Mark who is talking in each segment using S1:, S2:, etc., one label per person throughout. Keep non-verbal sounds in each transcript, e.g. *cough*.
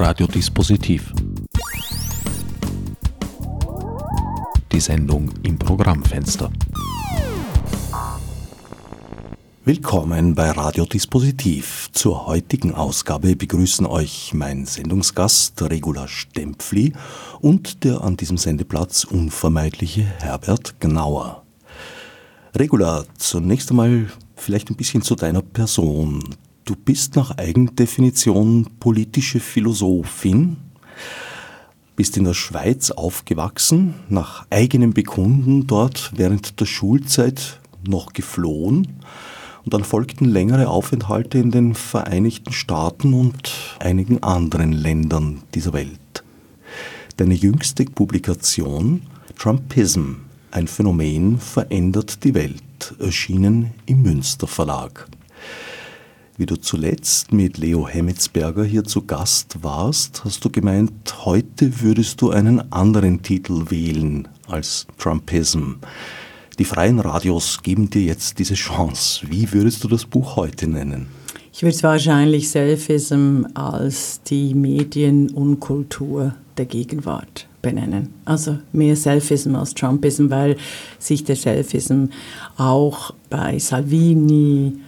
S1: Radiodispositiv. Die Sendung im Programmfenster. Willkommen bei Radiodispositiv. Zur heutigen Ausgabe begrüßen euch mein Sendungsgast Regula Stempfli und der an diesem Sendeplatz unvermeidliche Herbert Gnauer. Regula, zunächst einmal vielleicht ein bisschen zu deiner Person. Du bist nach Eigendefinition politische Philosophin, bist in der Schweiz aufgewachsen, nach eigenem Bekunden dort während der Schulzeit noch geflohen und dann folgten längere Aufenthalte in den Vereinigten Staaten und einigen anderen Ländern dieser Welt. Deine jüngste Publikation Trumpism, ein Phänomen verändert die Welt, erschienen im Münster Verlag. Wie du zuletzt mit Leo Hemmetsberger hier zu Gast warst, hast du gemeint, heute würdest du einen anderen Titel wählen als Trumpism. Die freien Radios geben dir jetzt diese Chance. Wie würdest du das Buch heute nennen?
S2: Ich würde es wahrscheinlich Selfism als die Medien und Kultur der Gegenwart benennen. Also mehr Selfism als Trumpism, weil sich der Selfism auch bei Salvini,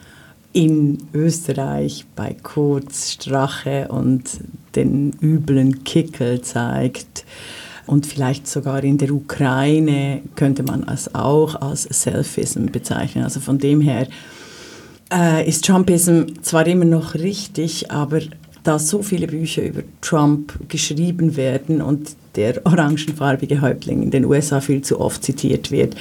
S2: in Österreich bei Kurz, Strache und den üblen Kickel zeigt. Und vielleicht sogar in der Ukraine könnte man es auch als Selfism bezeichnen. Also von dem her äh, ist Trumpism zwar immer noch richtig, aber da so viele Bücher über Trump geschrieben werden und der orangenfarbige Häuptling in den USA viel zu oft zitiert wird,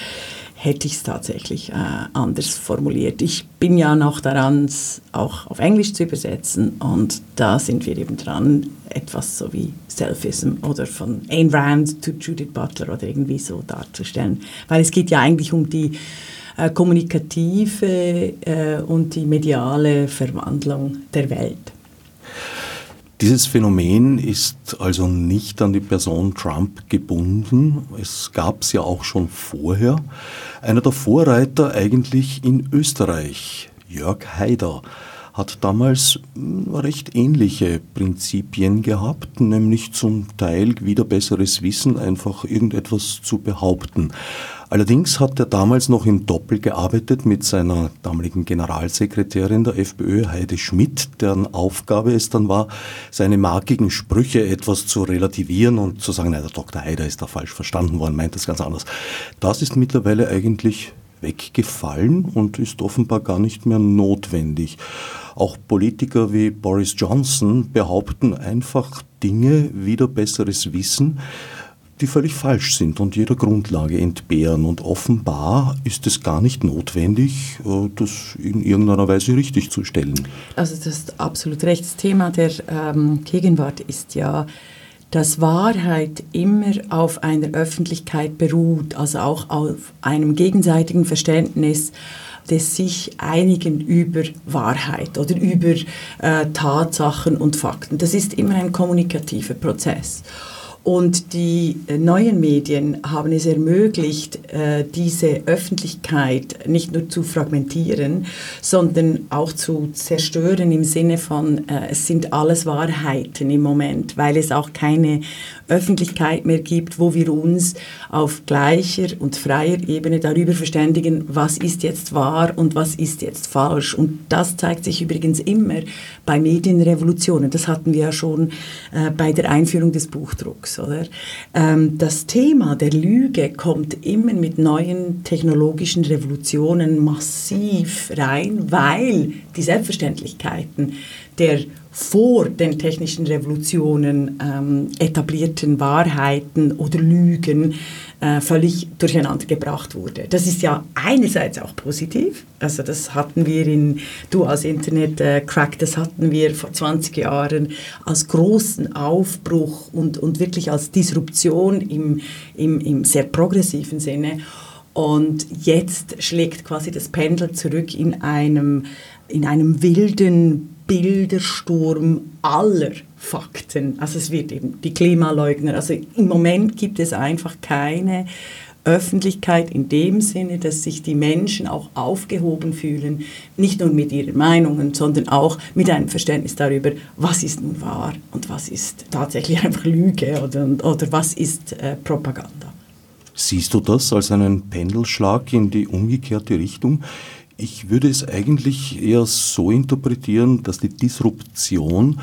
S2: hätte ich es tatsächlich äh, anders formuliert. Ich bin ja noch daran, es auch auf Englisch zu übersetzen und da sind wir eben dran, etwas so wie Selfism oder von Ayn Rand zu Judith Butler oder irgendwie so darzustellen. Weil es geht ja eigentlich um die äh, kommunikative äh, und die mediale Verwandlung der Welt.
S1: Dieses Phänomen ist also nicht an die Person Trump gebunden. Es gab es ja auch schon vorher. Einer der Vorreiter eigentlich in Österreich, Jörg Haider, hat damals hm, recht ähnliche Prinzipien gehabt, nämlich zum Teil wieder besseres Wissen, einfach irgendetwas zu behaupten. Allerdings hat er damals noch im Doppel gearbeitet mit seiner damaligen Generalsekretärin der FPÖ, Heide Schmidt, deren Aufgabe es dann war, seine markigen Sprüche etwas zu relativieren und zu sagen, nein, der Dr. Heider ist da falsch verstanden worden, meint das ganz anders. Das ist mittlerweile eigentlich weggefallen und ist offenbar gar nicht mehr notwendig. Auch Politiker wie Boris Johnson behaupten einfach Dinge, wieder besseres Wissen, die völlig falsch sind und jeder Grundlage entbehren. Und offenbar ist es gar nicht notwendig, äh, das in irgendeiner Weise richtig zu stellen.
S2: Also das absolut recht. Das Thema der ähm, Gegenwart ist ja, dass Wahrheit immer auf einer Öffentlichkeit beruht, also auch auf einem gegenseitigen Verständnis des sich einigen über Wahrheit oder über äh, Tatsachen und Fakten. Das ist immer ein kommunikativer Prozess. Und die äh, neuen Medien haben es ermöglicht, äh, diese Öffentlichkeit nicht nur zu fragmentieren, sondern auch zu zerstören im Sinne von, äh, es sind alles Wahrheiten im Moment, weil es auch keine Öffentlichkeit mehr gibt, wo wir uns auf gleicher und freier Ebene darüber verständigen, was ist jetzt wahr und was ist jetzt falsch. Und das zeigt sich übrigens immer bei Medienrevolutionen. Das hatten wir ja schon bei der Einführung des Buchdrucks. Oder? Ähm, das Thema der Lüge kommt immer mit neuen technologischen Revolutionen massiv rein, weil die Selbstverständlichkeiten der vor den technischen Revolutionen ähm, etablierten Wahrheiten oder Lügen äh, völlig durcheinander gebracht wurde. Das ist ja einerseits auch positiv, also das hatten wir in, du als Internet-Crack, äh, das hatten wir vor 20 Jahren als großen Aufbruch und, und wirklich als Disruption im, im, im sehr progressiven Sinne. Und jetzt schlägt quasi das Pendel zurück in einem, in einem wilden Bildersturm aller Fakten. Also es wird eben die Klimaleugner. Also im Moment gibt es einfach keine Öffentlichkeit in dem Sinne, dass sich die Menschen auch aufgehoben fühlen, nicht nur mit ihren Meinungen, sondern auch mit einem Verständnis darüber, was ist nun wahr und was ist tatsächlich *laughs* einfach Lüge oder, oder was ist äh, Propaganda.
S1: Siehst du das als einen Pendelschlag in die umgekehrte Richtung? Ich würde es eigentlich eher so interpretieren, dass die Disruption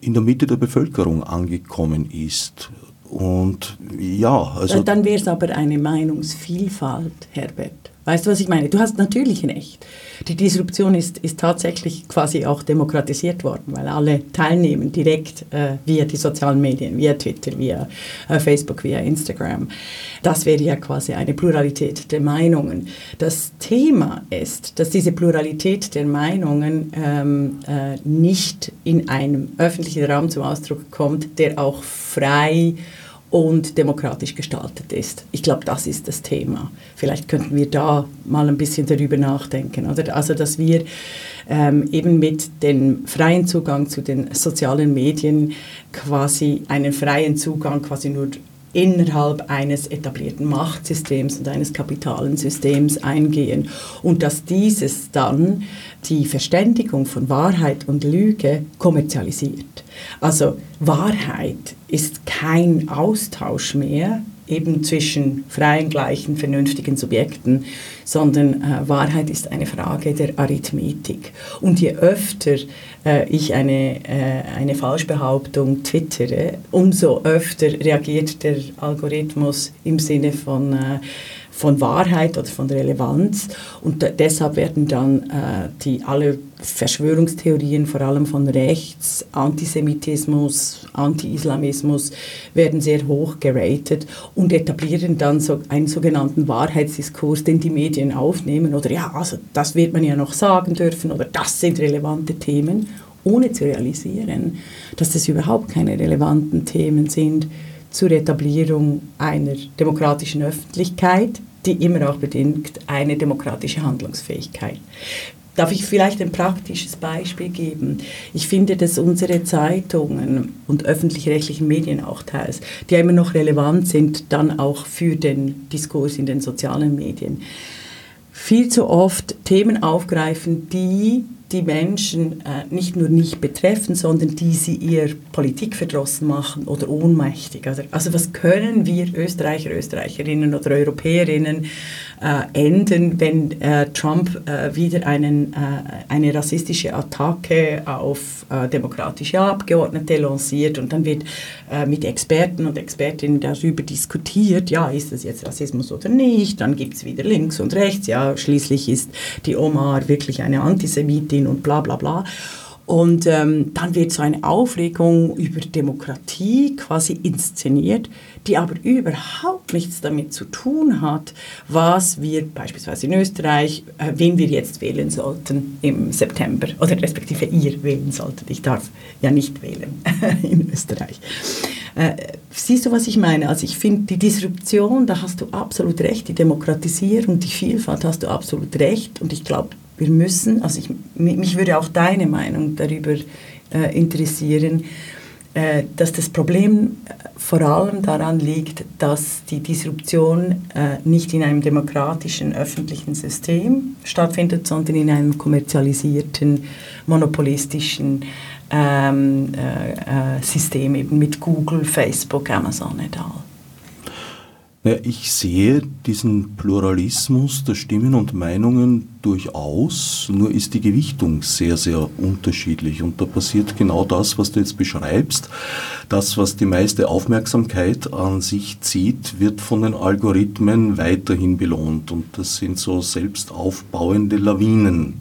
S1: in der Mitte der Bevölkerung angekommen ist. Und ja, also.
S2: Dann wäre es aber eine Meinungsvielfalt, Herbert. Weißt du, was ich meine? Du hast natürlich recht. Die Disruption ist, ist tatsächlich quasi auch demokratisiert worden, weil alle teilnehmen direkt äh, via die sozialen Medien, via Twitter, via äh, Facebook, via Instagram. Das wäre ja quasi eine Pluralität der Meinungen. Das Thema ist, dass diese Pluralität der Meinungen ähm, äh, nicht in einem öffentlichen Raum zum Ausdruck kommt, der auch frei und demokratisch gestaltet ist. Ich glaube, das ist das Thema. Vielleicht könnten wir da mal ein bisschen darüber nachdenken. Oder? Also, dass wir ähm, eben mit dem freien Zugang zu den sozialen Medien quasi einen freien Zugang quasi nur innerhalb eines etablierten Machtsystems und eines kapitalen Systems eingehen und dass dieses dann die Verständigung von Wahrheit und Lüge kommerzialisiert. Also Wahrheit ist kein Austausch mehr eben zwischen freien, gleichen, vernünftigen Subjekten, sondern äh, Wahrheit ist eine Frage der Arithmetik. Und je öfter äh, ich eine, äh, eine Falschbehauptung twittere, umso öfter reagiert der Algorithmus im Sinne von äh, von Wahrheit oder von Relevanz. Und deshalb werden dann äh, die alle Verschwörungstheorien, vor allem von rechts, Antisemitismus, Anti-Islamismus, werden sehr hoch geratet und etablieren dann so einen sogenannten Wahrheitsdiskurs, den die Medien aufnehmen. Oder ja, also das wird man ja noch sagen dürfen oder das sind relevante Themen, ohne zu realisieren, dass das überhaupt keine relevanten Themen sind zur Etablierung einer demokratischen Öffentlichkeit, die immer auch bedingt eine demokratische Handlungsfähigkeit. Darf ich vielleicht ein praktisches Beispiel geben? Ich finde, dass unsere Zeitungen und öffentlich-rechtlichen Medien auch teils, die immer noch relevant sind, dann auch für den Diskurs in den sozialen Medien, viel zu oft Themen aufgreifen, die die Menschen äh, nicht nur nicht betreffen, sondern die sie ihr politikverdrossen machen oder ohnmächtig. Also, also was können wir Österreicher, Österreicherinnen oder Europäerinnen äh, enden, wenn äh, Trump äh, wieder einen, äh, eine rassistische Attacke auf äh, demokratische Abgeordnete lanciert und dann wird mit Experten und Expertinnen darüber diskutiert, ja, ist das jetzt Rassismus oder nicht, dann gibt es wieder links und rechts, ja, schließlich ist die Omar wirklich eine Antisemitin und bla bla bla. Und ähm, dann wird so eine Aufregung über Demokratie quasi inszeniert, die aber überhaupt nichts damit zu tun hat, was wir beispielsweise in Österreich, äh, wen wir jetzt wählen sollten im September oder respektive ihr wählen solltet. Ich darf ja nicht wählen *laughs* in Österreich. Äh, siehst du, was ich meine? Also ich finde, die Disruption, da hast du absolut recht, die Demokratisierung, die Vielfalt hast du absolut recht und ich glaube, wir müssen, also ich, mich würde auch deine Meinung darüber äh, interessieren, äh, dass das Problem äh, vor allem daran liegt, dass die Disruption äh, nicht in einem demokratischen öffentlichen System stattfindet, sondern in einem kommerzialisierten, monopolistischen ähm, äh, äh, System eben mit Google, Facebook, Amazon et al.
S1: Ja, ich sehe diesen Pluralismus der Stimmen und Meinungen durchaus, nur ist die Gewichtung sehr, sehr unterschiedlich. Und da passiert genau das, was du jetzt beschreibst. Das, was die meiste Aufmerksamkeit an sich zieht, wird von den Algorithmen weiterhin belohnt. Und das sind so selbst aufbauende Lawinen,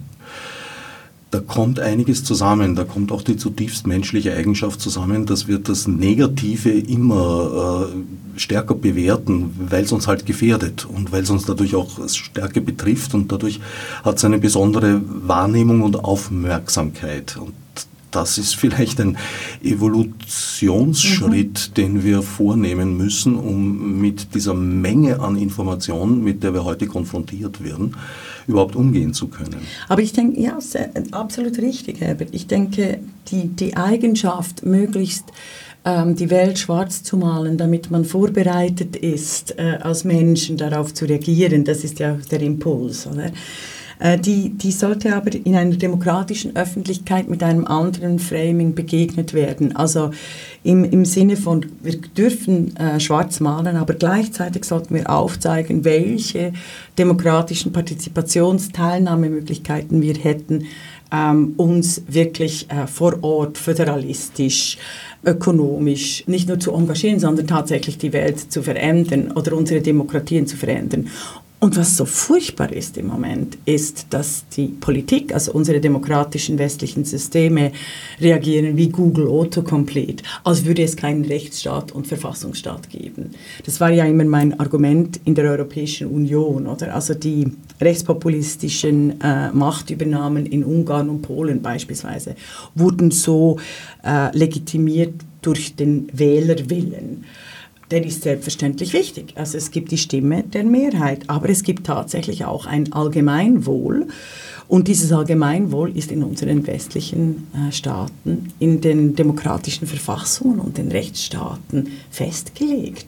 S1: da kommt einiges zusammen. Da kommt auch die zutiefst menschliche Eigenschaft zusammen, dass wir das Negative immer äh, stärker bewerten, weil es uns halt gefährdet und weil es uns dadurch auch stärker betrifft und dadurch hat es eine besondere Wahrnehmung und Aufmerksamkeit. Und das ist vielleicht ein Evolutionsschritt, mhm. den wir vornehmen müssen, um mit dieser Menge an Informationen, mit der wir heute konfrontiert werden, überhaupt umgehen zu können.
S2: Aber ich denke, ja, sehr, absolut richtig, Herbert. Ich denke, die, die Eigenschaft, möglichst ähm, die Welt schwarz zu malen, damit man vorbereitet ist, äh, als Menschen darauf zu reagieren. Das ist ja der Impuls. Oder? Äh, die, die sollte aber in einer demokratischen Öffentlichkeit mit einem anderen Framing begegnet werden. Also im, im Sinne von, wir dürfen äh, schwarz malen, aber gleichzeitig sollten wir aufzeigen, welche demokratischen Partizipationsteilnahmemöglichkeiten wir hätten, ähm, uns wirklich äh, vor Ort föderalistisch, ökonomisch nicht nur zu engagieren, sondern tatsächlich die Welt zu verändern oder unsere Demokratien zu verändern. Und was so furchtbar ist im Moment, ist, dass die Politik, also unsere demokratischen westlichen Systeme, reagieren wie Google Autocomplete, als würde es keinen Rechtsstaat und Verfassungsstaat geben. Das war ja immer mein Argument in der Europäischen Union, oder? Also die rechtspopulistischen äh, Machtübernahmen in Ungarn und Polen beispielsweise wurden so äh, legitimiert durch den Wählerwillen der ist selbstverständlich wichtig. Also es gibt die Stimme der Mehrheit, aber es gibt tatsächlich auch ein Allgemeinwohl. Und dieses Allgemeinwohl ist in unseren westlichen äh, Staaten, in den demokratischen Verfassungen und den Rechtsstaaten festgelegt.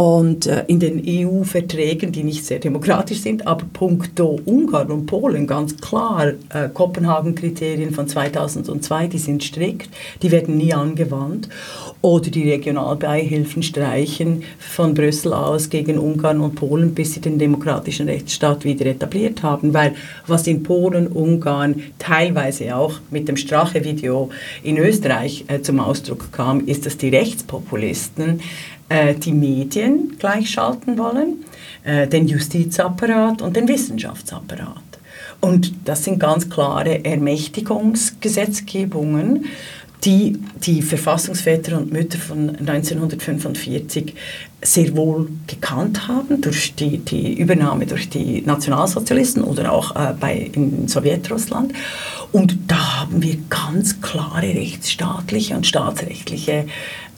S2: Und äh, in den EU-Verträgen, die nicht sehr demokratisch sind, aber puncto Ungarn und Polen ganz klar, äh, Kopenhagen-Kriterien von 2002, die sind strikt, die werden nie angewandt. Oder die Regionalbeihilfen streichen von Brüssel aus gegen Ungarn und Polen, bis sie den demokratischen Rechtsstaat wieder etabliert haben. Weil was in Polen, Ungarn, teilweise auch mit dem Strache-Video in Österreich äh, zum Ausdruck kam, ist, dass die Rechtspopulisten äh, die Medien gleichschalten wollen, äh, den Justizapparat und den Wissenschaftsapparat. Und das sind ganz klare Ermächtigungsgesetzgebungen, die die Verfassungsväter und Mütter von 1945 sehr wohl gekannt haben durch die, die Übernahme durch die Nationalsozialisten oder auch äh, bei, in Sowjetrussland. Und da haben wir ganz klare rechtsstaatliche und staatsrechtliche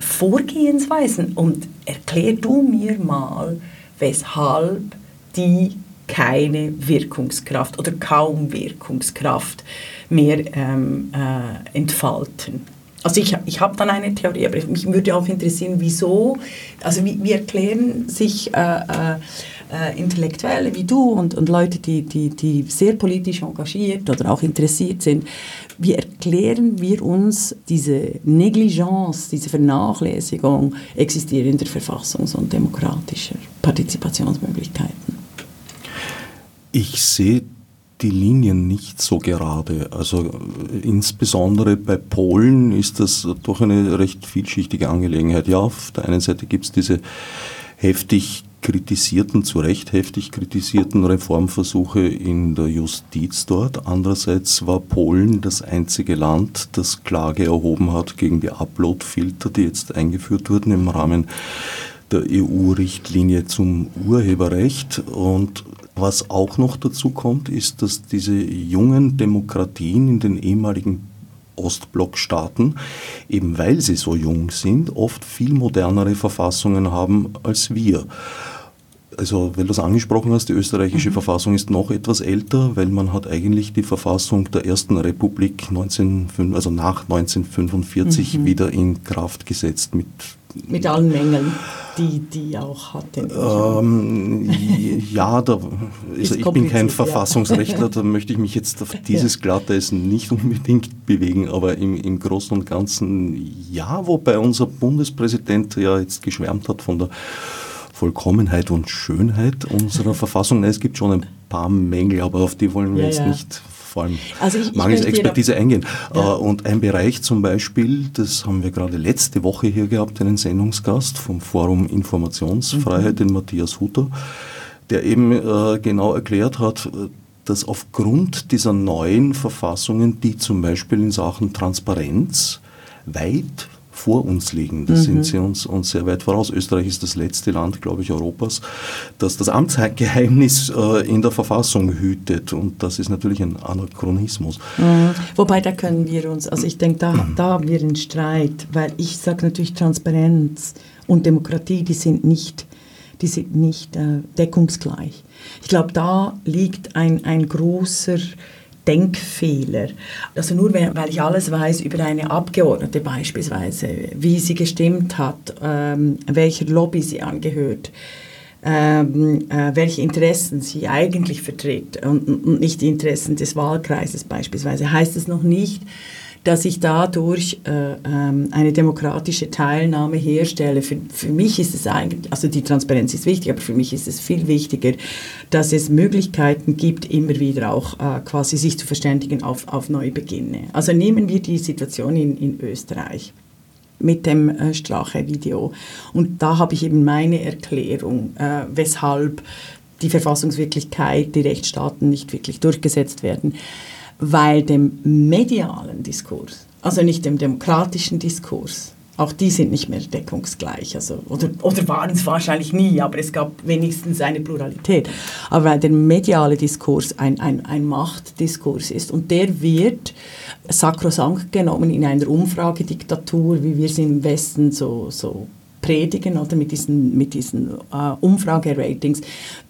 S2: Vorgehensweisen. Und erklär du mir mal, weshalb die keine Wirkungskraft oder kaum Wirkungskraft mehr ähm, äh, entfalten. Also ich, ich habe dann eine Theorie, aber mich würde auch interessieren, wieso, also wie, wie erklären sich äh, äh, äh, Intellektuelle wie du und, und Leute, die, die, die sehr politisch engagiert oder auch interessiert sind, wie erklären wir uns diese Negligence, diese Vernachlässigung existierender Verfassungs- und demokratischer Partizipationsmöglichkeiten?
S1: Ich sehe die Linien nicht so gerade. Also äh, insbesondere bei Polen ist das doch eine recht vielschichtige Angelegenheit. Ja, auf der einen Seite gibt es diese heftig kritisierten, zu Recht heftig kritisierten Reformversuche in der Justiz dort. Andererseits war Polen das einzige Land, das Klage erhoben hat gegen die Uploadfilter, die jetzt eingeführt wurden im Rahmen der EU-Richtlinie zum Urheberrecht. Und was auch noch dazu kommt, ist, dass diese jungen Demokratien in den ehemaligen Ostblockstaaten, eben weil sie so jung sind, oft viel modernere Verfassungen haben als wir. Also, weil du es angesprochen hast, die österreichische mhm. Verfassung ist noch etwas älter, weil man hat eigentlich die Verfassung der Ersten Republik 19, also nach 1945 mhm. wieder in Kraft gesetzt mit
S2: mit allen Mängeln, die die auch hat.
S1: Ähm, ja, da, *laughs* also ich bin kein Verfassungsrechtler, da möchte ich mich jetzt auf *laughs* dieses Glatteisen nicht unbedingt bewegen, aber im, im Großen und Ganzen ja, wobei unser Bundespräsident ja jetzt geschwärmt hat von der Vollkommenheit und Schönheit unserer Verfassung. Es gibt schon ein paar Mängel, aber auf die wollen wir ja, jetzt ja. nicht vor allem also ich, mangels Expertise eingehen. Ja. Äh, und ein Bereich zum Beispiel, das haben wir gerade letzte Woche hier gehabt, einen Sendungsgast vom Forum Informationsfreiheit, mhm. den Matthias Hutter, der eben äh, genau erklärt hat, dass aufgrund dieser neuen Verfassungen, die zum Beispiel in Sachen Transparenz weit vor uns liegen. Da mhm. sind sie uns, uns sehr weit voraus. Österreich ist das letzte Land, glaube ich, Europas, das das Amtsgeheimnis äh, in der Verfassung hütet. Und das ist natürlich ein Anachronismus.
S2: Mhm. Wobei, da können wir uns, also ich denke, da, da haben wir einen Streit, weil ich sage natürlich, Transparenz und Demokratie, die sind nicht, die sind nicht äh, deckungsgleich. Ich glaube, da liegt ein, ein großer Denkfehler. Also nur weil ich alles weiß über eine Abgeordnete beispielsweise, wie sie gestimmt hat, ähm, welcher Lobby sie angehört, ähm, äh, welche Interessen sie eigentlich vertritt und, und, nicht die Interessen des Wahlkreises beispielsweise, heißt es noch nicht, dass ich dadurch äh, ähm, eine demokratische Teilnahme herstelle. Für, für mich ist es eigentlich, also die Transparenz ist wichtig, aber für mich ist es viel wichtiger, dass es Möglichkeiten gibt, immer wieder auch äh, quasi sich zu verständigen auf, auf Neubeginne. Also nehmen wir die Situation in, in Österreich mit dem äh, Strache-Video. Und da habe ich eben meine Erklärung, äh, weshalb die Verfassungswirklichkeit, die Rechtsstaaten nicht wirklich durchgesetzt werden weil dem medialen Diskurs, also nicht dem demokratischen Diskurs, auch die sind nicht mehr deckungsgleich, also, oder, oder waren es wahrscheinlich nie, aber es gab wenigstens eine Pluralität. Aber weil der mediale Diskurs ein, ein, ein Machtdiskurs ist und der wird sakrosankt genommen in einer Umfragediktatur, wie wir sie im Westen so, so predigen oder mit diesen, mit diesen äh, Umfrageratings,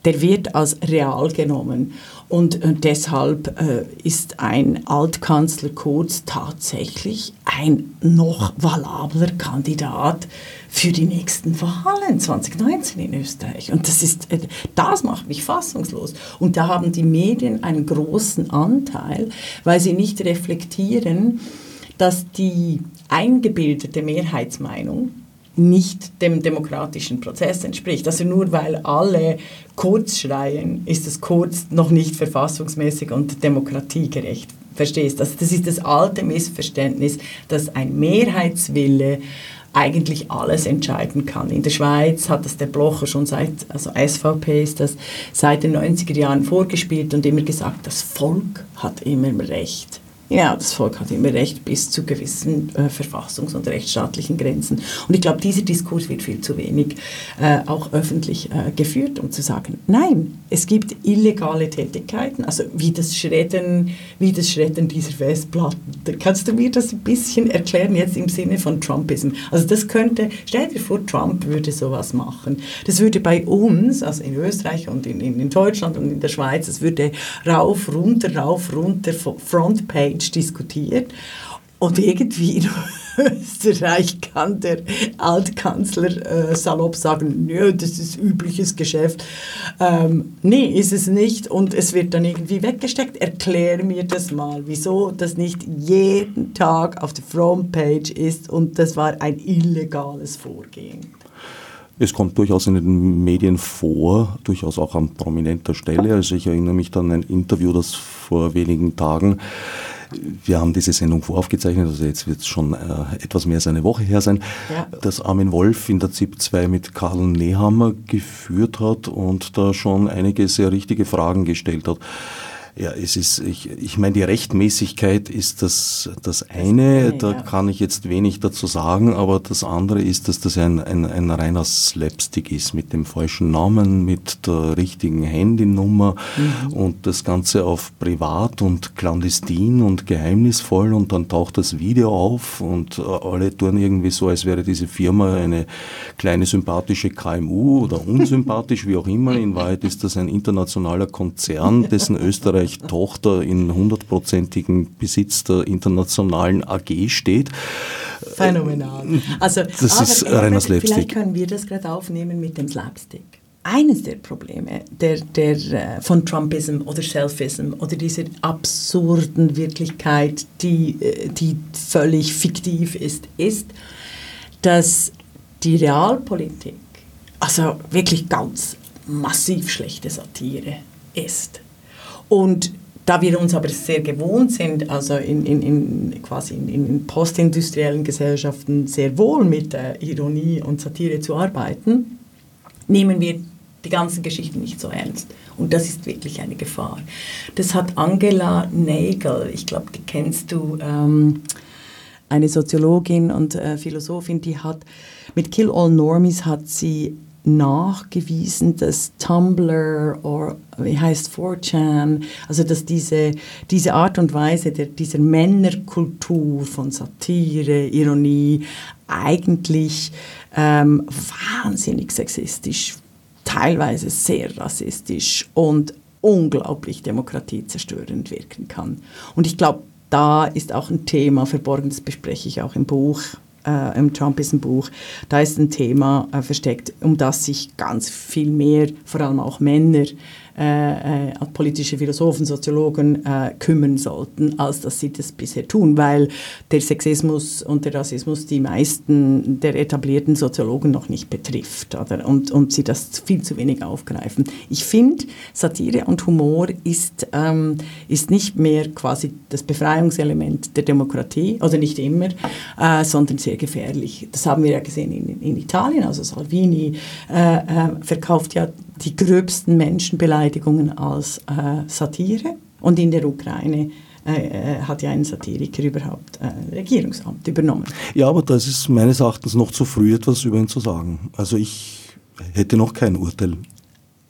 S2: der wird als real genommen. Und äh, deshalb äh, ist ein Altkanzler Kurz tatsächlich ein noch valabler Kandidat für die nächsten Wahlen 2019 in Österreich. Und das, ist, äh, das macht mich fassungslos. Und da haben die Medien einen großen Anteil, weil sie nicht reflektieren, dass die eingebildete Mehrheitsmeinung, nicht dem demokratischen Prozess entspricht. Also nur weil alle kurz schreien, ist es kurz noch nicht verfassungsmäßig und demokratiegerecht. Verstehst? Also das ist das alte Missverständnis, dass ein Mehrheitswille eigentlich alles entscheiden kann. In der Schweiz hat das der Blocher schon seit, also SVP ist das seit den 90er Jahren vorgespielt und immer gesagt, das Volk hat immer Recht. Ja, das Volk hat immer recht bis zu gewissen äh, verfassungs- und rechtsstaatlichen Grenzen. Und ich glaube, dieser Diskurs wird viel zu wenig äh, auch öffentlich äh, geführt, um zu sagen, nein, es gibt illegale Tätigkeiten, also wie das Schredden, wie das Schredden dieser Festplatten. Kannst du mir das ein bisschen erklären jetzt im Sinne von Trumpism? Also das könnte, stell dir vor, Trump würde sowas machen. Das würde bei uns, also in Österreich und in, in, Deutschland und in der Schweiz, das würde rauf, runter, rauf, runter, Frontpage Deutsch diskutiert. Und irgendwie in *laughs* Österreich kann der Altkanzler äh, salopp sagen, nö, das ist übliches Geschäft. Ähm, nee, ist es nicht. Und es wird dann irgendwie weggesteckt. Erklär mir das mal, wieso das nicht jeden Tag auf der Frontpage ist. Und das war ein illegales Vorgehen.
S1: Es kommt durchaus in den Medien vor, durchaus auch an prominenter Stelle. Also ich erinnere mich an ein Interview, das vor wenigen Tagen wir haben diese Sendung voraufgezeichnet, also jetzt wird es schon äh, etwas mehr als eine Woche her sein, ja. dass Armin Wolf in der ZIP 2 mit Karl Nehammer geführt hat und da schon einige sehr richtige Fragen gestellt hat. Ja, es ist, ich, ich meine, die Rechtmäßigkeit ist das, das eine, da kann ich jetzt wenig dazu sagen, aber das andere ist, dass das ein, ein, ein reiner Slapstick ist, mit dem falschen Namen, mit der richtigen Handynummer mhm. und das Ganze auf privat und clandestin und geheimnisvoll und dann taucht das Video auf und alle tun irgendwie so, als wäre diese Firma eine kleine sympathische KMU oder unsympathisch, wie auch immer. In Wahrheit ist das ein internationaler Konzern, dessen *laughs* Österreich Österreich Tochter in hundertprozentigem Besitz der internationalen AG steht.
S2: Phänomenal.
S1: Also, das ist reiner Slapstick.
S2: Vielleicht können wir das gerade aufnehmen mit dem Slapstick eines der Probleme der, der, äh, von Trumpism oder Selfism oder dieser absurden Wirklichkeit, die, äh, die völlig fiktiv ist, ist, dass die Realpolitik also wirklich ganz massiv schlechte Satire ist. Und da wir uns aber sehr gewohnt sind, also in, in, in quasi in, in, postindustriellen Gesellschaften sehr wohl mit äh, Ironie und Satire zu arbeiten, nehmen wir die ganzen Geschichten nicht so ernst. Und das ist wirklich eine Gefahr. Das hat Angela Nagel, ich glaube, die kennst du, ähm, eine Soziologin und äh, Philosophin, die hat mit Kill All Normies hat sie nachgewiesen, dass Tumblr oder wie heißt 4chan, also dass diese, diese Art und Weise der, dieser Männerkultur von Satire, Ironie eigentlich ähm, wahnsinnig sexistisch, teilweise sehr rassistisch und unglaublich demokratiezerstörend wirken kann. Und ich glaube, da ist auch ein Thema verborgen, das bespreche ich auch im Buch, äh, im Trump Buch, da ist ein Thema äh, versteckt, um das sich ganz viel mehr, vor allem auch Männer, äh, äh, politische Philosophen, Soziologen äh, kümmern sollten, als dass sie das bisher tun, weil der Sexismus und der Rassismus die meisten der etablierten Soziologen noch nicht betrifft oder? Und, und sie das viel zu wenig aufgreifen. Ich finde, Satire und Humor ist, ähm, ist nicht mehr quasi das Befreiungselement der Demokratie, oder nicht immer, äh, sondern sehr gefährlich. Das haben wir ja gesehen in, in Italien, also Salvini äh, äh, verkauft ja die gröbsten Menschenbeleidigungen als äh, Satire. Und in der Ukraine äh, äh, hat ja ein Satiriker überhaupt äh, Regierungsamt übernommen.
S1: Ja, aber das ist meines Erachtens noch zu früh, etwas über ihn zu sagen. Also ich hätte noch kein Urteil.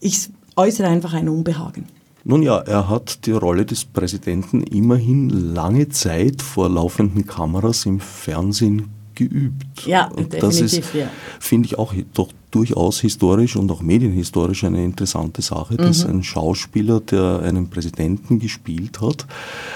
S2: Ich äußere einfach ein Unbehagen.
S1: Nun ja, er hat die Rolle des Präsidenten immerhin lange Zeit vor laufenden Kameras im Fernsehen geübt.
S2: Ja, Und definitiv, das ist, ja.
S1: finde ich auch doch durchaus historisch und auch medienhistorisch eine interessante Sache, dass mhm. ein Schauspieler, der einen Präsidenten gespielt hat,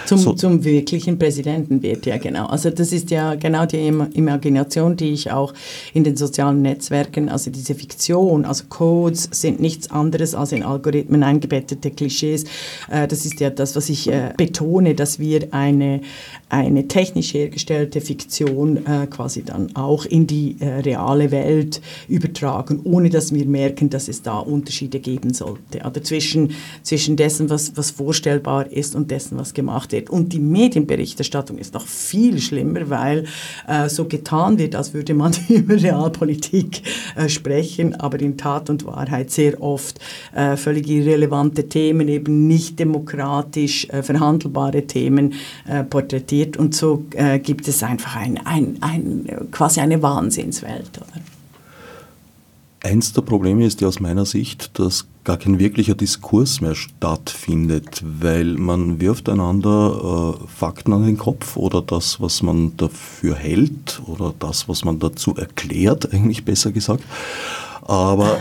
S2: zum, so zum wirklichen Präsidenten wird, ja genau. Also das ist ja genau die Imagination, die ich auch in den sozialen Netzwerken, also diese Fiktion, also Codes sind nichts anderes als in Algorithmen eingebettete Klischees. Äh, das ist ja das, was ich äh, betone, dass wir eine, eine technisch hergestellte Fiktion äh, quasi dann auch in die reale Welt übertragen sagen, ohne dass wir merken, dass es da Unterschiede geben sollte. Oder zwischen, zwischen dessen, was, was vorstellbar ist und dessen, was gemacht wird. Und die Medienberichterstattung ist noch viel schlimmer, weil äh, so getan wird, als würde man *laughs* über Realpolitik äh, sprechen, aber in Tat und Wahrheit sehr oft äh, völlig irrelevante Themen, eben nicht demokratisch äh, verhandelbare Themen äh, porträtiert. Und so äh, gibt es einfach ein, ein, ein, quasi eine Wahnsinnswelt. Oder?
S1: Eins der Probleme ist ja aus meiner Sicht, dass gar kein wirklicher Diskurs mehr stattfindet, weil man wirft einander äh, Fakten an den Kopf oder das, was man dafür hält oder das, was man dazu erklärt, eigentlich besser gesagt. Aber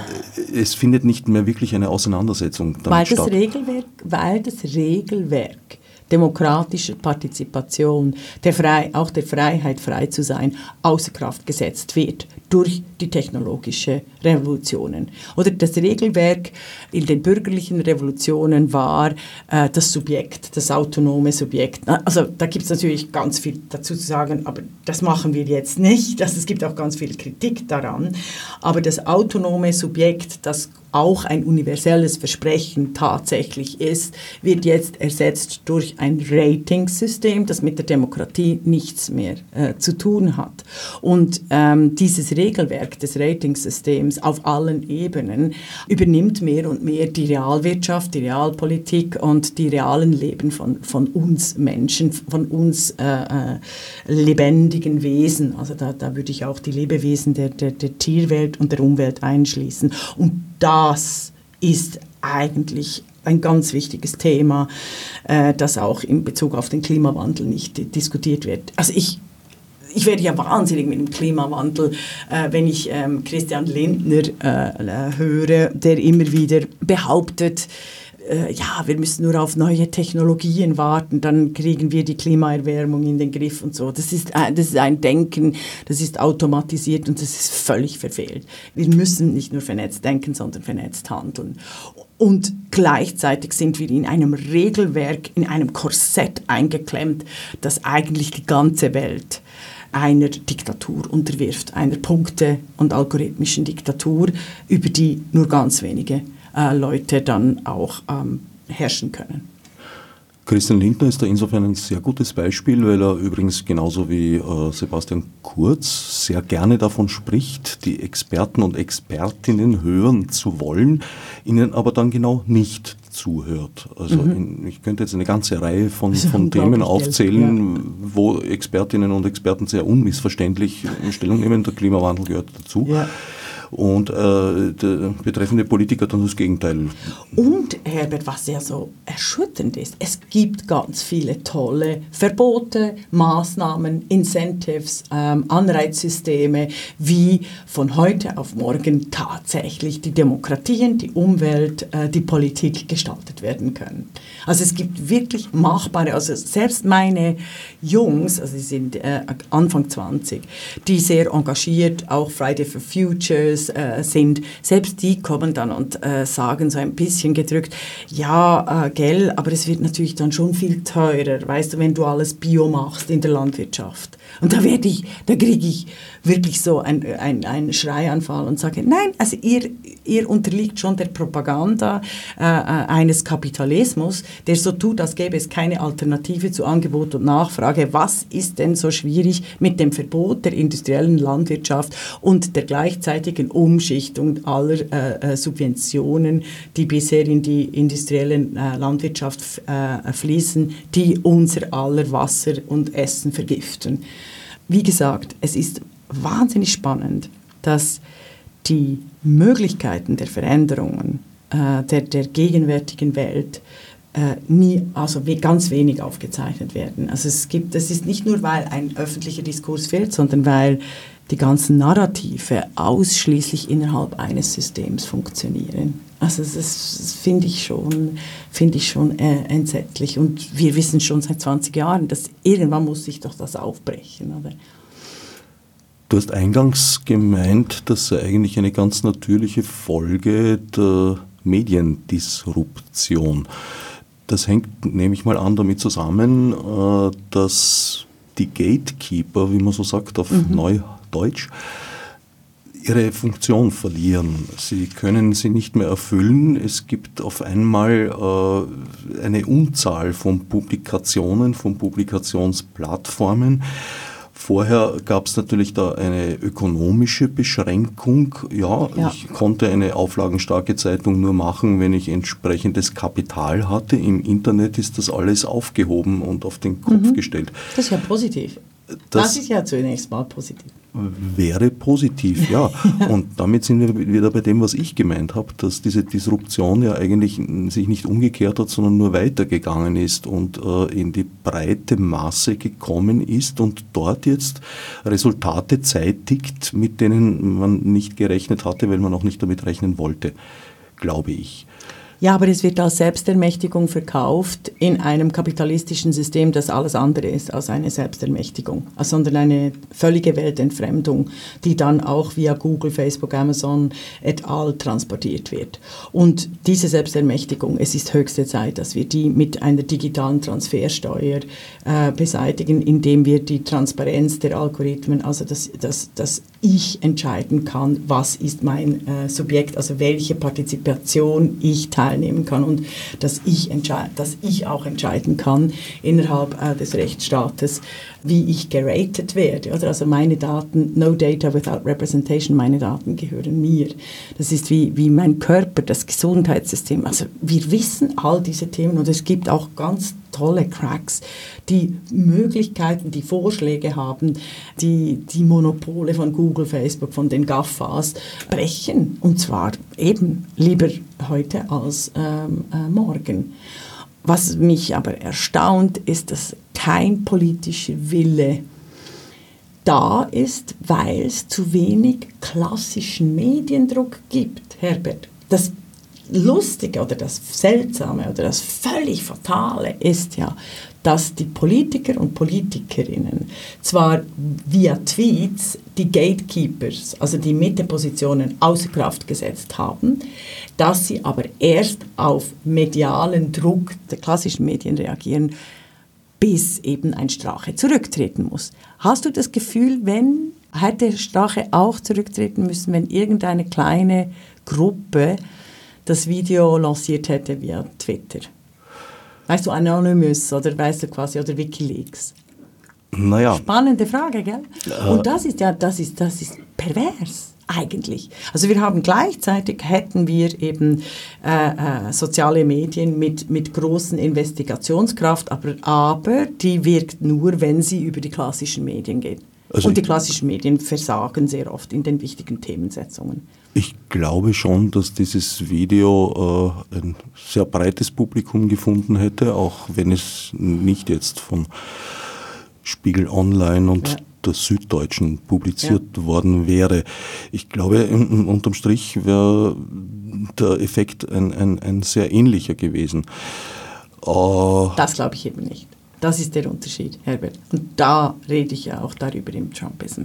S1: es findet nicht mehr wirklich eine Auseinandersetzung
S2: damit weil das statt. Regelwerk, weil das Regelwerk demokratischer Partizipation, der Frei, auch der Freiheit frei zu sein, außer Kraft gesetzt wird durch die technologische Revolutionen. Oder das Regelwerk in den bürgerlichen Revolutionen war äh, das Subjekt, das autonome Subjekt. Also da gibt es natürlich ganz viel dazu zu sagen, aber das machen wir jetzt nicht. *laughs* Also, es gibt auch ganz viel Kritik daran. Aber das autonome Subjekt, das auch ein universelles Versprechen tatsächlich ist, wird jetzt ersetzt durch ein Ratingsystem, das mit der Demokratie nichts mehr äh, zu tun hat. Und ähm, dieses Regelwerk des Ratingsystems auf allen Ebenen übernimmt mehr und mehr die Realwirtschaft, die Realpolitik und die realen Leben von, von uns Menschen, von uns äh, äh, lebendigen Wesen. Also da, da würde ich auch die Lebewesen der, der, der Tierwelt und der Umwelt einschließen. Und das ist eigentlich ein ganz wichtiges Thema, äh, das auch in Bezug auf den Klimawandel nicht diskutiert wird. Also ich ich werde ja wahnsinnig mit dem Klimawandel, äh, wenn ich ähm, Christian Lindner äh, höre, der immer wieder behauptet, äh, ja, wir müssen nur auf neue Technologien warten, dann kriegen wir die Klimaerwärmung in den Griff und so. Das ist, äh, das ist ein Denken, das ist automatisiert und das ist völlig verfehlt. Wir müssen nicht nur vernetzt denken, sondern vernetzt handeln. Und gleichzeitig sind wir in einem Regelwerk, in einem Korsett eingeklemmt, das eigentlich die ganze Welt einer Diktatur unterwirft, einer Punkte- und algorithmischen Diktatur, über die nur ganz wenige äh, Leute dann auch ähm, herrschen können.
S1: Christian Lindner ist da insofern ein sehr gutes Beispiel, weil er übrigens genauso wie äh, Sebastian Kurz sehr gerne davon spricht, die Experten und Expertinnen hören zu wollen, ihnen aber dann genau nicht zuhört. Also mhm. in, ich könnte jetzt eine ganze Reihe von, von Themen aufzählen, ja. wo Expertinnen und Experten sehr unmissverständlich Stellung nehmen. Der Klimawandel gehört dazu. Ja. Und äh, der betreffende Politiker dann das Gegenteil.
S2: Und Herbert, was ja so erschütternd ist, es gibt ganz viele tolle Verbote, Maßnahmen, Incentives, ähm, Anreizsysteme, wie von heute auf morgen tatsächlich die Demokratien, die Umwelt, äh, die Politik gestaltet werden können. Also es gibt wirklich machbare, also selbst meine Jungs, also sie sind äh, Anfang 20, die sehr engagiert, auch Friday for Futures äh, sind, selbst die kommen dann und äh, sagen so ein bisschen gedrückt, ja, äh, gell, aber es wird natürlich dann schon viel teurer, weißt du, wenn du alles Bio machst in der Landwirtschaft. Und da werde ich, da kriege ich wirklich so einen ein Schreianfall und sage, nein, also ihr, ihr unterliegt schon der Propaganda äh, äh, eines Kapitalismus, der so tut, als gäbe es keine Alternative zu Angebot und Nachfrage. Was ist denn so schwierig mit dem Verbot der industriellen Landwirtschaft und der gleichzeitigen Umschichtung aller äh, äh Subventionen, die bisher in die industrielle äh, Landwirtschaft äh, fließen, die unser aller Wasser und Essen vergiften? Wie gesagt, es ist wahnsinnig spannend, dass die Möglichkeiten der Veränderungen äh, der, der gegenwärtigen Welt äh, nie, also ganz wenig aufgezeichnet werden. Also es gibt, das ist nicht nur, weil ein öffentlicher Diskurs fehlt, sondern weil die ganzen Narrative ausschließlich innerhalb eines Systems funktionieren. Also das, das finde ich schon, finde ich schon äh, entsetzlich. Und wir wissen schon seit 20 Jahren, dass irgendwann muss sich doch das aufbrechen. Oder?
S1: Du hast eingangs gemeint, das sei eigentlich eine ganz natürliche Folge der Mediendisruption. Das hängt, nehme ich mal an, damit zusammen, äh, dass die Gatekeeper, wie man so sagt auf mhm. Neudeutsch, ihre Funktion verlieren. Sie können sie nicht mehr erfüllen. Es gibt auf einmal äh, eine Unzahl von Publikationen, von Publikationsplattformen. Vorher gab es natürlich da eine ökonomische Beschränkung. Ja, ja, ich konnte eine auflagenstarke Zeitung nur machen, wenn ich entsprechendes Kapital hatte. Im Internet ist das alles aufgehoben und auf den Kopf mhm. gestellt.
S2: Das ist ja positiv. Das, das ist ja zunächst mal positiv
S1: wäre positiv, ja. *laughs* Und damit sind wir wieder bei dem, was ich gemeint habe, dass diese Disruption ja eigentlich sich nicht umgekehrt hat, sondern nur weitergegangen ist und äh, in die breite Masse gekommen ist und dort jetzt Resultate zeitigt, mit denen man nicht gerechnet hatte, weil man auch nicht damit rechnen wollte, glaube ich.
S2: Ja, aber es wird als Selbstermächtigung verkauft in einem kapitalistischen System, das alles andere ist als eine Selbstermächtigung, sondern eine völlige Weltentfremdung, die dann auch via Google, Facebook, Amazon et al. transportiert wird. Und diese Selbstermächtigung, es ist höchste Zeit, dass wir die mit einer digitalen Transfersteuer äh, beseitigen, indem wir die Transparenz der Algorithmen, also dass, dass, dass ich entscheiden kann, was ist mein äh, Subjekt, also welche Partizipation ich teilnehmen kann und dass ich, dass ich auch entscheiden kann innerhalb äh, des Rechtsstaates, wie ich geratet werde. Oder? Also meine Daten, no data without representation, meine Daten gehören mir. Das ist wie, wie mein Körper, das Gesundheitssystem. Also wir wissen all diese Themen und es gibt auch ganz tolle Cracks, die Möglichkeiten, die Vorschläge haben, die die Monopole von Google, Facebook, von den GAFAs brechen. Und zwar eben lieber heute als ähm, äh, morgen. Was mich aber erstaunt, ist, dass kein politischer Wille da ist, weil es zu wenig klassischen Mediendruck gibt, Herbert. Das Lustige oder das Seltsame oder das völlig Fatale ist ja, dass die Politiker und Politikerinnen zwar via Tweets die Gatekeepers, also die Mittepositionen, außer Kraft gesetzt haben, dass sie aber erst auf medialen Druck der klassischen Medien reagieren, bis eben ein Strache zurücktreten muss. Hast du das Gefühl, wenn hätte Strache auch zurücktreten müssen, wenn irgendeine kleine Gruppe das Video lanciert hätte via Twitter. Weißt du, Anonymous oder weißt du quasi, oder Wikileaks?
S1: Naja.
S2: Spannende Frage, gell? Äh. Und das ist ja, das ist, das ist pervers eigentlich. Also wir haben gleichzeitig, hätten wir eben äh, äh, soziale Medien mit, mit großen Investigationskraft, aber, aber die wirkt nur, wenn sie über die klassischen Medien geht. Also und die klassischen Medien versagen sehr oft in den wichtigen Themensetzungen.
S1: Ich glaube schon, dass dieses Video äh, ein sehr breites Publikum gefunden hätte, auch wenn es nicht jetzt von Spiegel Online und ja. der Süddeutschen publiziert ja. worden wäre. Ich glaube, unterm Strich wäre der Effekt ein, ein, ein sehr ähnlicher gewesen.
S2: Uh, das glaube ich eben nicht. Das ist der Unterschied, Herbert. Und da rede ich ja auch darüber im Trumpism,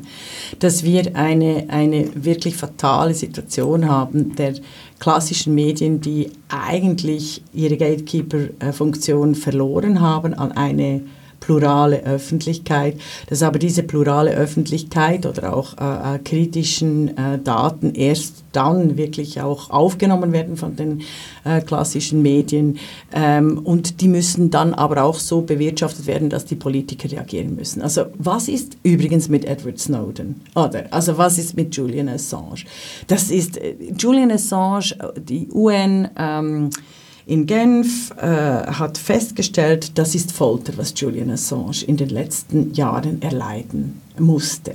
S2: dass wir eine, eine wirklich fatale Situation haben der klassischen Medien, die eigentlich ihre Gatekeeper-Funktion verloren haben an eine plurale Öffentlichkeit, dass aber diese plurale Öffentlichkeit oder auch äh, äh, kritischen äh, Daten erst dann wirklich auch aufgenommen werden von den äh, klassischen Medien ähm, und die müssen dann aber auch so bewirtschaftet werden, dass die Politiker reagieren müssen. Also was ist übrigens mit Edward Snowden? Oder also was ist mit Julian Assange? Das ist äh, Julian Assange, die UN ähm, in Genf äh, hat festgestellt, das ist Folter, was Julian Assange in den letzten Jahren erleiden musste.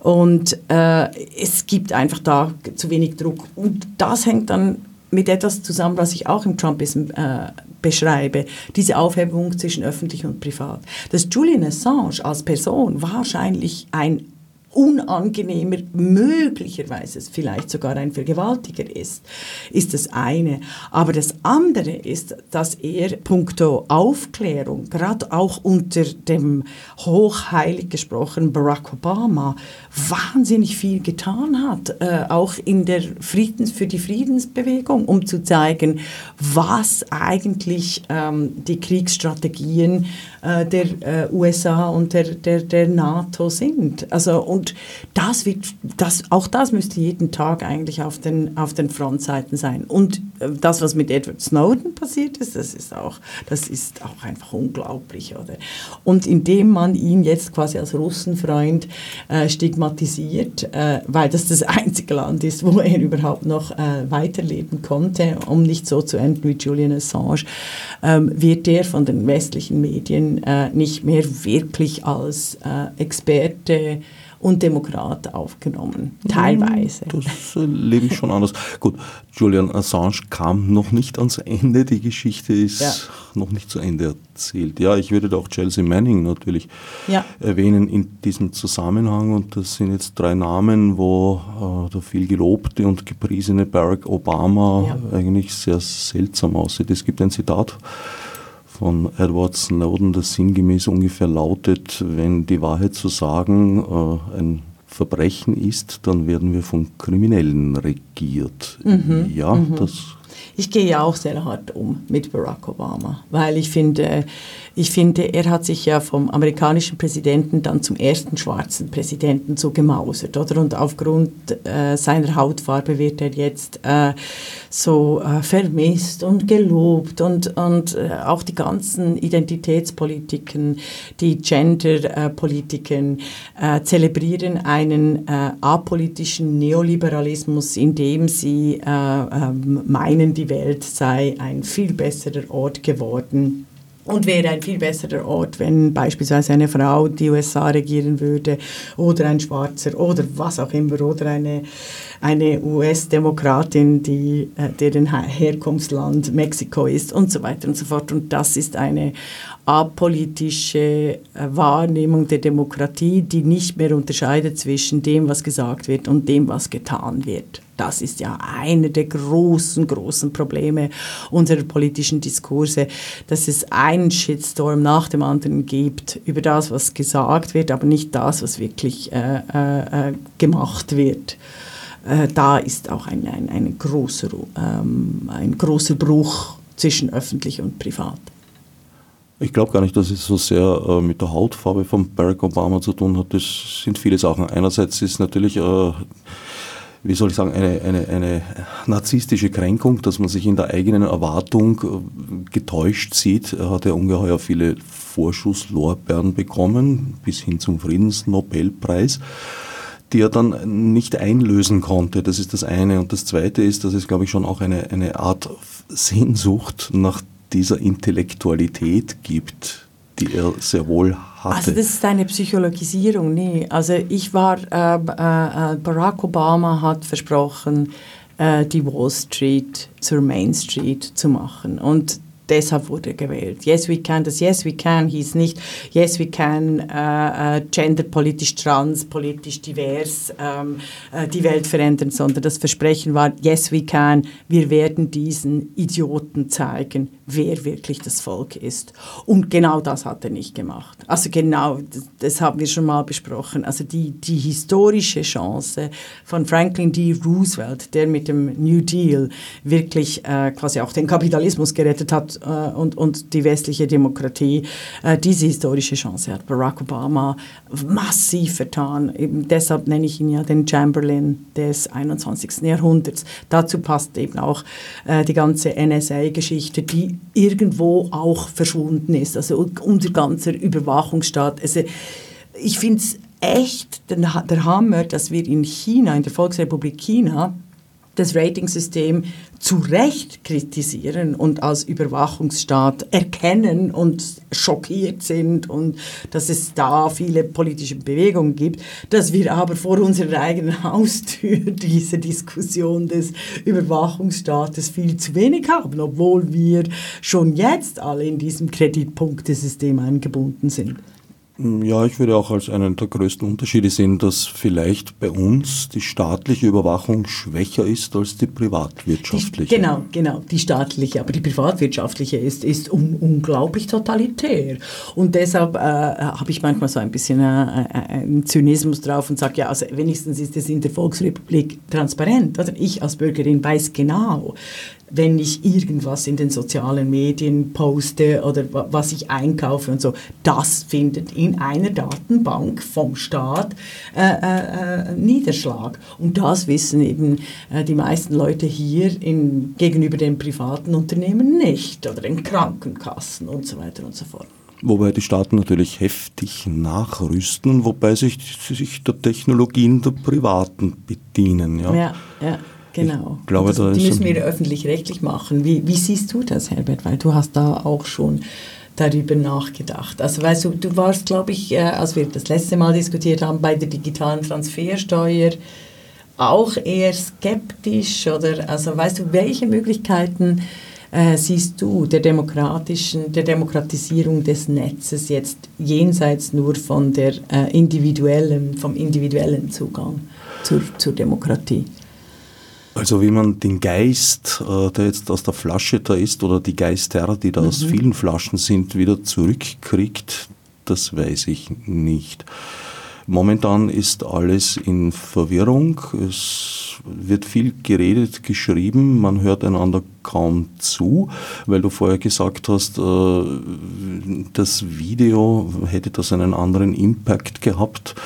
S2: Und äh, es gibt einfach da zu wenig Druck. Und das hängt dann mit etwas zusammen, was ich auch im Trumpism äh, beschreibe, diese Aufhebung zwischen öffentlich und privat. Dass Julian Assange als Person wahrscheinlich ein unangenehmer, möglicherweise vielleicht sogar ein Vergewaltiger ist, ist das eine. Aber das andere ist, dass er punkto Aufklärung, gerade auch unter dem hochheilig gesprochenen Barack Obama, wahnsinnig viel getan hat, äh, auch in der Friedens, für die Friedensbewegung, um zu zeigen, was eigentlich ähm, die Kriegsstrategien äh, der äh, USA und der, der, der NATO sind. Also, und das wird, das, auch das müsste jeden Tag eigentlich auf den, auf den Frontseiten sein. Und äh, das, was mit Edward Snowden passiert ist, das ist auch, das ist auch einfach unglaublich. Oder? Und indem man ihn jetzt quasi als Russenfreund äh, stigmatisiert, äh, weil das das einzige Land ist, wo er *laughs* überhaupt noch äh, weiterleben konnte, um nicht so zu enden wie Julian Assange, ähm, wird er von den westlichen Medien äh, nicht mehr wirklich als äh, Experte und Demokrat aufgenommen, teilweise.
S1: Das lebe ich schon anders. Gut, Julian Assange kam noch nicht ans Ende, die Geschichte ist ja. noch nicht zu Ende erzählt. Ja, ich würde da auch Chelsea Manning natürlich ja. erwähnen in diesem Zusammenhang und das sind jetzt drei Namen, wo äh, der viel gelobte und gepriesene Barack Obama ja. eigentlich sehr seltsam aussieht. Es gibt ein Zitat von Edward Snowden, das sinngemäß ungefähr lautet, wenn die Wahrheit zu sagen äh, ein Verbrechen ist, dann werden wir von Kriminellen regiert. Mhm. Ja, mhm. das
S2: ich gehe ja auch sehr hart um mit Barack Obama, weil ich finde, ich finde, er hat sich ja vom amerikanischen Präsidenten dann zum ersten schwarzen Präsidenten so gemausert, oder? Und aufgrund äh, seiner Hautfarbe wird er jetzt äh, so äh, vermisst und gelobt und, und äh, auch die ganzen Identitätspolitiken, die Genderpolitiken äh, zelebrieren einen äh, apolitischen Neoliberalismus, in dem sie ähm, meinen, die Welt sei ein viel besserer Ort geworden und wäre ein viel besserer Ort, wenn beispielsweise eine Frau die USA regieren würde oder ein Schwarzer oder was auch immer oder eine, eine US-Demokratin, die, äh, deren Herkunftsland Mexiko ist und so weiter und so fort. Und das ist eine apolitische äh, Wahrnehmung der Demokratie, die nicht mehr unterscheidet zwischen dem, was gesagt wird und dem, was getan wird. Das ist ja einer der großen, großen Probleme unserer politischen Diskurse, dass es einen Shitstorm nach dem anderen gibt über das, was gesagt wird, aber nicht das, was wirklich äh, äh, äh gemacht wird. Äh, da ist auch ein, ein, ein, großer, ähm, ein großer Bruch zwischen öffentlich und privat.
S1: Ich glaube gar nicht, dass es so sehr äh, mit der Hautfarbe von Barack Obama zu tun hat. Das sind viele Sachen. Einerseits ist natürlich äh, wie soll ich sagen, eine, eine, eine narzisstische Kränkung, dass man sich in der eigenen Erwartung äh, getäuscht sieht. Er hat ja ungeheuer viele Vorschusslorbeeren bekommen, bis hin zum Friedensnobelpreis die er dann nicht einlösen konnte. Das ist das eine. Und das zweite ist, dass es, glaube ich, schon auch eine, eine Art Sehnsucht nach dieser Intellektualität gibt, die er sehr wohl hatte.
S2: Also das ist eine Psychologisierung, nee. Also ich war, äh, äh, Barack Obama hat versprochen, äh, die Wall Street zur Main Street zu machen. Und deshalb wurde er gewählt. Yes, we can, das Yes, we can hieß nicht Yes, we can äh, äh, genderpolitisch, transpolitisch divers ähm, äh, die Welt verändern, sondern das Versprechen war Yes, we can, wir werden diesen Idioten zeigen, wer wirklich das Volk ist. Und genau das hat er nicht gemacht. Also genau, das, das haben wir schon mal besprochen. Also die, die historische Chance von Franklin D. Roosevelt, der mit dem New Deal wirklich äh, quasi auch den Kapitalismus gerettet hat, äh, und, und die westliche Demokratie äh, diese historische Chance hat. Barack Obama massiv vertan. Eben deshalb nenne ich ihn ja den Chamberlain des 21. Jahrhunderts. Dazu passt eben auch äh, die ganze NSA-Geschichte, die irgendwo auch verschwunden ist. Also unser ganzer Überwachungsstaat. Also ich finde es echt der Hammer, dass wir in China, in der Volksrepublik China, das Ratingsystem zu Recht kritisieren und als Überwachungsstaat erkennen und schockiert sind und dass es da viele politische Bewegungen gibt, dass wir aber vor unserer eigenen Haustür *laughs* diese Diskussion des Überwachungsstaates viel zu wenig haben, obwohl wir schon jetzt alle in diesem Kreditpunktesystem eingebunden sind.
S1: Ja, ich würde auch als einen der größten Unterschiede sehen, dass vielleicht bei uns die staatliche Überwachung schwächer ist als die privatwirtschaftliche.
S2: Die, genau, genau, die staatliche, aber die privatwirtschaftliche ist, ist un, unglaublich totalitär. Und deshalb äh, habe ich manchmal so ein bisschen äh, äh, einen Zynismus drauf und sage, ja, also wenigstens ist es in der Volksrepublik transparent. Oder? Ich als Bürgerin weiß genau, wenn ich irgendwas in den sozialen Medien poste oder was ich einkaufe und so, das findet in einer Datenbank vom Staat äh, äh, äh, Niederschlag. Und das wissen eben äh, die meisten Leute hier in, gegenüber den privaten Unternehmen nicht oder den Krankenkassen und so weiter und so fort.
S1: Wobei die Staaten natürlich heftig nachrüsten, wobei sich, sich der Technologien der Privaten bedienen. Ja,
S2: ja. ja. Genau. Ich glaube, das, die müssen wir öffentlich-rechtlich machen. Wie, wie siehst du das, Herbert? Weil du hast da auch schon darüber nachgedacht. Also weißt du, du warst, glaube ich, äh, als wir das letzte Mal diskutiert haben, bei der digitalen Transfersteuer auch eher skeptisch oder also weißt du, welche Möglichkeiten äh, siehst du der demokratischen, der Demokratisierung des Netzes jetzt jenseits nur von der äh, individuellen, vom individuellen Zugang zur, zur Demokratie?
S1: Also wie man den Geist, äh, der jetzt aus der Flasche da ist, oder die Geister, die da mhm. aus vielen Flaschen sind, wieder zurückkriegt, das weiß ich nicht. Momentan ist alles in Verwirrung. Es wird viel geredet, geschrieben, man hört einander kaum zu, weil du vorher gesagt hast, äh, das Video hätte das einen anderen Impact gehabt.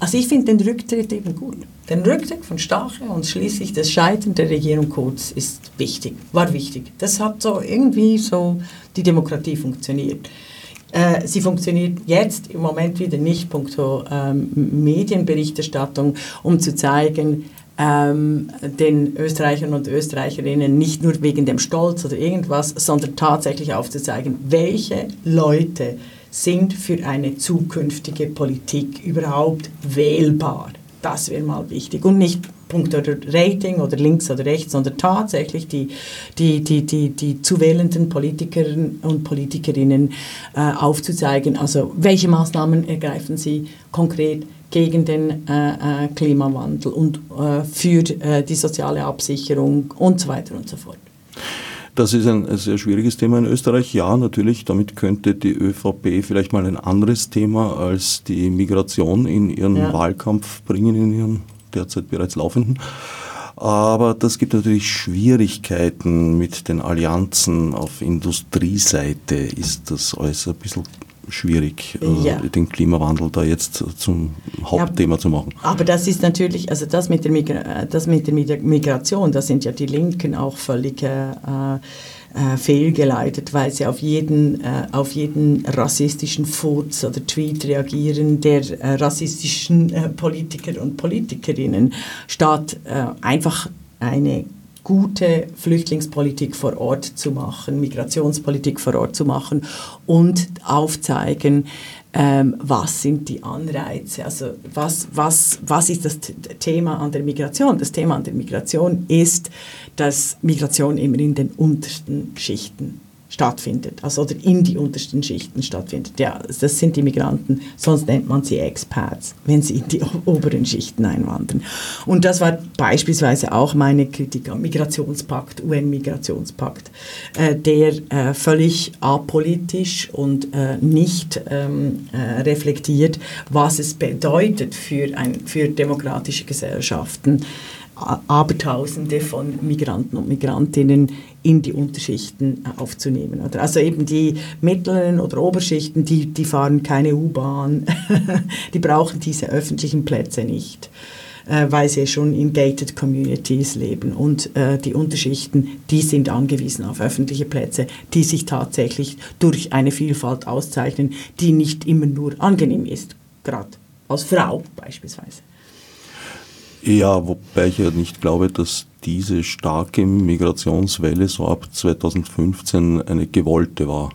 S2: Also ich finde den Rücktritt eben gut. Den Rücktritt von Stache und schließlich das Scheitern der Regierung Kurz ist wichtig, war wichtig. Das hat so irgendwie so die Demokratie funktioniert. Äh, sie funktioniert jetzt im Moment wieder nicht punkto ähm, Medienberichterstattung, um zu zeigen, ähm, den Österreichern und Österreicherinnen nicht nur wegen dem Stolz oder irgendwas, sondern tatsächlich aufzuzeigen, welche Leute sind für eine zukünftige Politik überhaupt wählbar. Das wäre mal wichtig. Und nicht Punkt oder Rating oder links oder rechts, sondern tatsächlich die, die, die, die, die zu wählenden Politikerinnen und Politikerinnen äh, aufzuzeigen. Also welche Maßnahmen ergreifen sie konkret gegen den äh, äh Klimawandel und äh, für äh, die soziale Absicherung und so weiter und so fort.
S1: Das ist ein sehr schwieriges Thema in Österreich. Ja, natürlich, damit könnte die ÖVP vielleicht mal ein anderes Thema als die Migration in ihren ja. Wahlkampf bringen, in ihren derzeit bereits laufenden. Aber das gibt natürlich Schwierigkeiten mit den Allianzen auf Industrieseite. Ist das alles ein bisschen schwierig, äh, ja. den Klimawandel da jetzt zum Hauptthema ja, zu machen.
S2: Aber das ist natürlich, also das mit der, Migra das mit der Migration, da sind ja die Linken auch völlig äh, äh, fehlgeleitet, weil sie auf jeden, äh, auf jeden rassistischen Furz oder Tweet reagieren der äh, rassistischen äh, Politiker und Politikerinnen, statt einfach eine gute Flüchtlingspolitik vor Ort zu machen, Migrationspolitik vor Ort zu machen und aufzeigen, ähm, was sind die Anreize, also was, was, was ist das Thema an der Migration? Das Thema an der Migration ist, dass Migration immer in den untersten Schichten stattfindet, also oder in die untersten Schichten stattfindet. Ja, das sind die Migranten, sonst nennt man sie Expats, wenn sie in die oberen Schichten einwandern. Und das war beispielsweise auch meine Kritik am Migrationspakt, UN-Migrationspakt, äh, der äh, völlig apolitisch und äh, nicht ähm, äh, reflektiert, was es bedeutet für, ein, für demokratische Gesellschaften, Abertausende von Migranten und Migrantinnen in die Unterschichten äh, aufzunehmen. Also eben die mittleren oder Oberschichten, die, die fahren keine U-Bahn, *laughs* die brauchen diese öffentlichen Plätze nicht, äh, weil sie schon in gated Communities leben. Und äh, die Unterschichten, die sind angewiesen auf öffentliche Plätze, die sich tatsächlich durch eine Vielfalt auszeichnen, die nicht immer nur angenehm ist, gerade als Frau beispielsweise.
S1: Ja, wobei ich ja nicht glaube, dass diese starke Migrationswelle so ab 2015 eine gewollte war.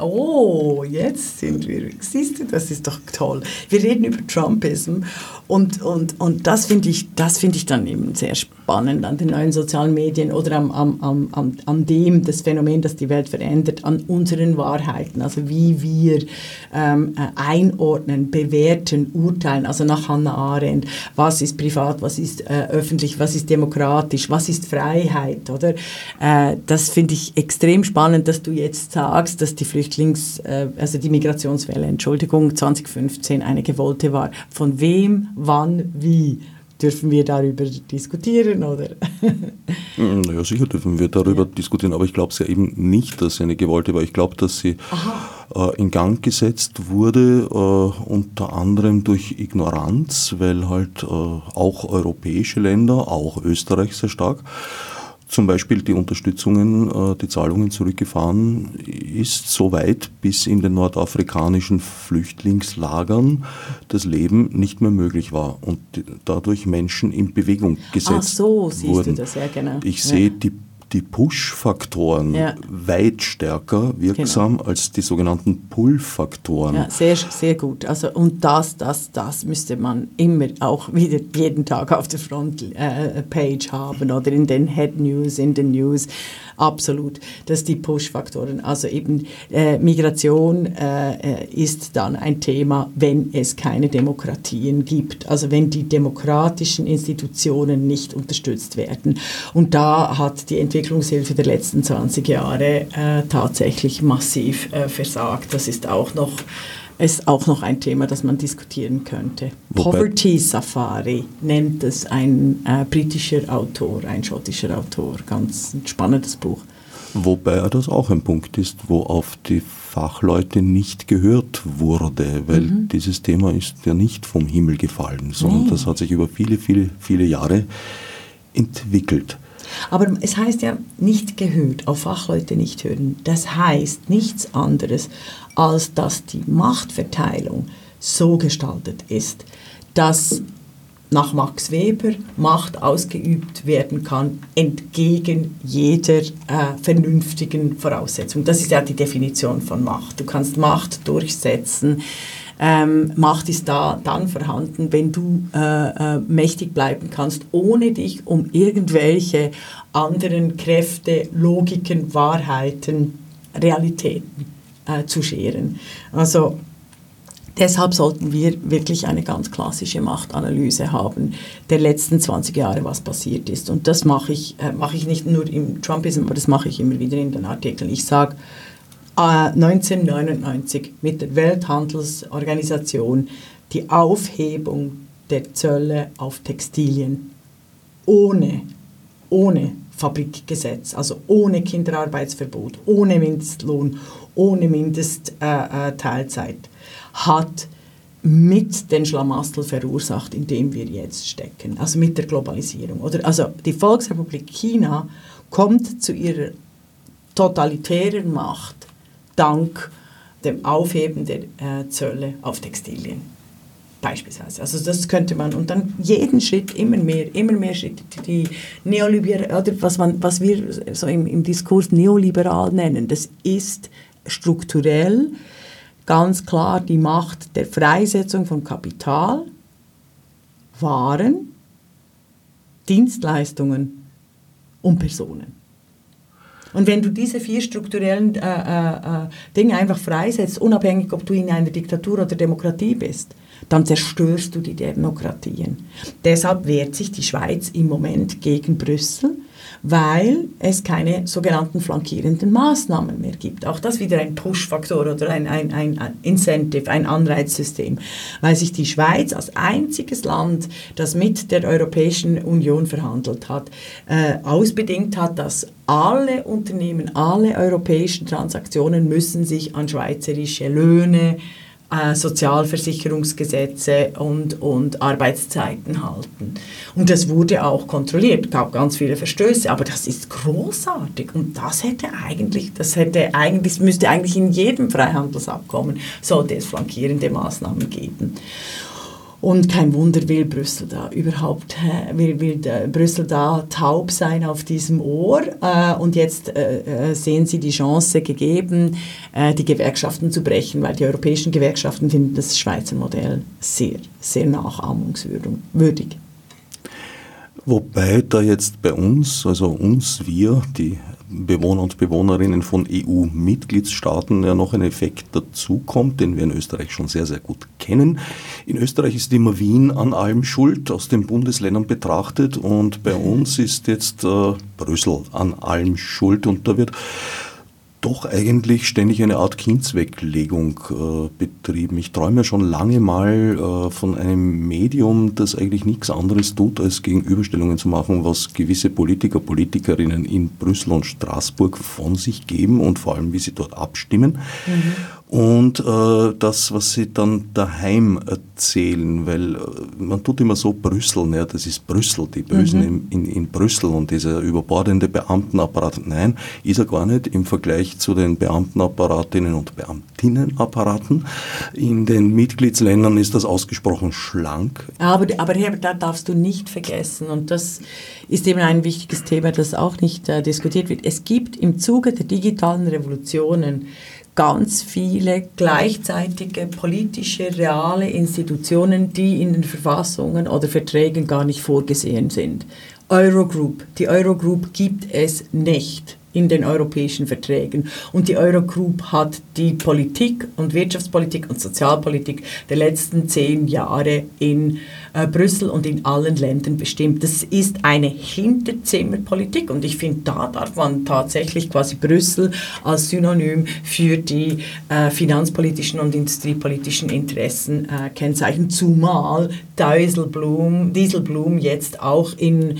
S2: Oh, jetzt sind wir. Siehst du, das ist doch toll. Wir reden über Trumpism und, und, und das finde ich, find ich dann eben sehr spannend an den neuen sozialen Medien oder am, am, am, am, dem, das Phänomen, das die Welt verändert, an unseren Wahrheiten, also wie wir ähm, äh, einordnen, bewerten, urteilen, also nach Hannah Arendt, was ist privat, was ist äh, öffentlich, was ist demokratisch, was ist Freiheit, oder? Äh, das finde ich extrem spannend, dass du jetzt sagst, dass die Flüchtlinge Flüchtlings-, äh, also die Migrationswelle, Entschuldigung, 2015 eine gewollte war. Von wem, wann, wie? Dürfen wir darüber diskutieren, oder? *laughs*
S1: Mm, naja, sicher dürfen wir darüber ja. diskutieren, aber ich glaube es ja eben nicht, dass sie eine gewollte war. Ich glaube, dass sie äh, in Gang gesetzt wurde, äh, unter anderem durch Ignoranz, weil halt äh, auch europäische Länder, auch Österreich sehr stark, zum Beispiel die Unterstützungen, äh, die Zahlungen zurückgefahren ist, so weit, bis in den nordafrikanischen Flüchtlingslagern das Leben nicht mehr möglich war und dadurch Menschen in Bewegung gesetzt Ach
S2: so,
S1: siehst wurden.
S2: du das, ja genau.
S1: Ich ja. sehe die die Push-Faktoren ja. weit stärker wirksam genau. als die sogenannten Pull-Faktoren.
S2: Ja, sehr, sehr gut. Also, und das, das, das müsste man immer auch wieder jeden Tag auf der Frontpage äh, haben oder in den Head News, in den News. Absolut. Das sind die Push-Faktoren. Also eben äh, Migration äh, ist dann ein Thema, wenn es keine Demokratien gibt. Also wenn die demokratischen Institutionen nicht unterstützt werden. Und da hat die Entwicklungshilfe der letzten 20 Jahre äh, tatsächlich massiv äh, versagt. Das ist auch noch ist auch noch ein Thema, das man diskutieren könnte. Wobei Poverty Safari nennt es ein äh, britischer Autor, ein schottischer Autor. Ganz ein spannendes Buch.
S1: Wobei das auch ein Punkt ist, wo auf die Fachleute nicht gehört wurde, weil mhm. dieses Thema ist ja nicht vom Himmel gefallen, sondern nee. das hat sich über viele, viele, viele Jahre entwickelt.
S2: Aber es heißt ja nicht gehört, auf Fachleute nicht hören. Das heißt nichts anderes, als dass die Machtverteilung so gestaltet ist, dass nach Max Weber Macht ausgeübt werden kann entgegen jeder äh, vernünftigen Voraussetzung. Das ist ja die Definition von Macht. Du kannst Macht durchsetzen. Ähm, Macht ist da dann vorhanden, wenn du äh, äh, mächtig bleiben kannst, ohne dich um irgendwelche anderen Kräfte, Logiken, Wahrheiten, Realitäten äh, zu scheren. Also Deshalb sollten wir wirklich eine ganz klassische Machtanalyse haben der letzten 20 Jahre, was passiert ist. Und das mache ich, äh, mache ich nicht nur im Trumpism, aber das mache ich immer wieder in den Artikeln. Ich sage, 1999 mit der Welthandelsorganisation die Aufhebung der Zölle auf Textilien ohne, ohne Fabrikgesetz, also ohne Kinderarbeitsverbot, ohne Mindestlohn, ohne Mindestteilzeit, äh, hat mit den Schlamassel verursacht, in dem wir jetzt stecken, also mit der Globalisierung. Oder, also die Volksrepublik China kommt zu ihrer totalitären Macht dank dem Aufheben der äh, Zölle auf Textilien. Beispielsweise. Also das könnte man und dann jeden Schritt immer mehr, immer mehr Schritte, die neoliberal oder was man, was wir so im, im Diskurs neoliberal nennen, das ist strukturell ganz klar die Macht der Freisetzung von Kapital, Waren, Dienstleistungen und Personen. Und wenn du diese vier strukturellen äh, äh, äh, Dinge einfach freisetzt, unabhängig ob du in einer Diktatur oder Demokratie bist, dann zerstörst du die Demokratien. Deshalb wehrt sich die Schweiz im Moment gegen Brüssel weil es keine sogenannten flankierenden Maßnahmen mehr gibt. Auch das wieder ein Push-Faktor oder ein, ein, ein Incentive, ein Anreizsystem, weil sich die Schweiz als einziges Land, das mit der Europäischen Union verhandelt hat, äh, ausbedingt hat, dass alle Unternehmen, alle europäischen Transaktionen müssen sich an schweizerische Löhne, äh, Sozialversicherungsgesetze und, und Arbeitszeiten halten. Und das wurde auch kontrolliert, gab ganz viele Verstöße, aber das ist großartig und das hätte eigentlich, das hätte eigentlich, müsste eigentlich in jedem Freihandelsabkommen, sollte es flankierende Maßnahmen geben. Und kein Wunder will Brüssel da überhaupt, will, will Brüssel da taub sein auf diesem Ohr. Äh, und jetzt äh, äh, sehen sie die Chance gegeben, die Gewerkschaften zu brechen, weil die europäischen Gewerkschaften finden das Schweizer Modell sehr, sehr nachahmungswürdig.
S1: Wobei da jetzt bei uns, also uns, wir, die Bewohner und Bewohnerinnen von EU-Mitgliedstaaten ja noch ein Effekt dazukommt, den wir in Österreich schon sehr, sehr gut kennen. In Österreich ist immer Wien an allem schuld, aus den Bundesländern betrachtet, und bei uns ist jetzt äh, Brüssel an allem schuld und da wird doch eigentlich ständig eine Art Kindsweglegung äh, betrieben. Ich träume schon lange mal äh, von einem Medium, das eigentlich nichts anderes tut, als Gegenüberstellungen zu machen, was gewisse Politiker, Politikerinnen in Brüssel und Straßburg von sich geben und vor allem, wie sie dort abstimmen. Mhm und äh, das, was sie dann daheim erzählen, weil äh, man tut immer so Brüssel, ne, das ist Brüssel, die Bösen mhm. in, in, in, Brüssel und dieser überbordende Beamtenapparat. Nein, ist er gar nicht im Vergleich zu den Beamtenapparatinnen und Beamtinnenapparaten. In den Mitgliedsländern ist das ausgesprochen schlank.
S2: Aber, aber Herbert, da darfst du nicht vergessen und das ist eben ein wichtiges Thema, das auch nicht äh, diskutiert wird. Es gibt im Zuge der digitalen Revolutionen ganz viele gleichzeitige politische, reale Institutionen, die in den Verfassungen oder Verträgen gar nicht vorgesehen sind. Eurogroup, die Eurogroup gibt es nicht in den europäischen Verträgen. Und die Eurogroup hat die Politik und Wirtschaftspolitik und Sozialpolitik der letzten zehn Jahre in äh, Brüssel und in allen Ländern bestimmt. Das ist eine Hinterzimmerpolitik und ich finde, da darf man tatsächlich quasi Brüssel als Synonym für die äh, finanzpolitischen und industriepolitischen Interessen äh, kennzeichnen, zumal Dieselblum, Dieselblum jetzt auch in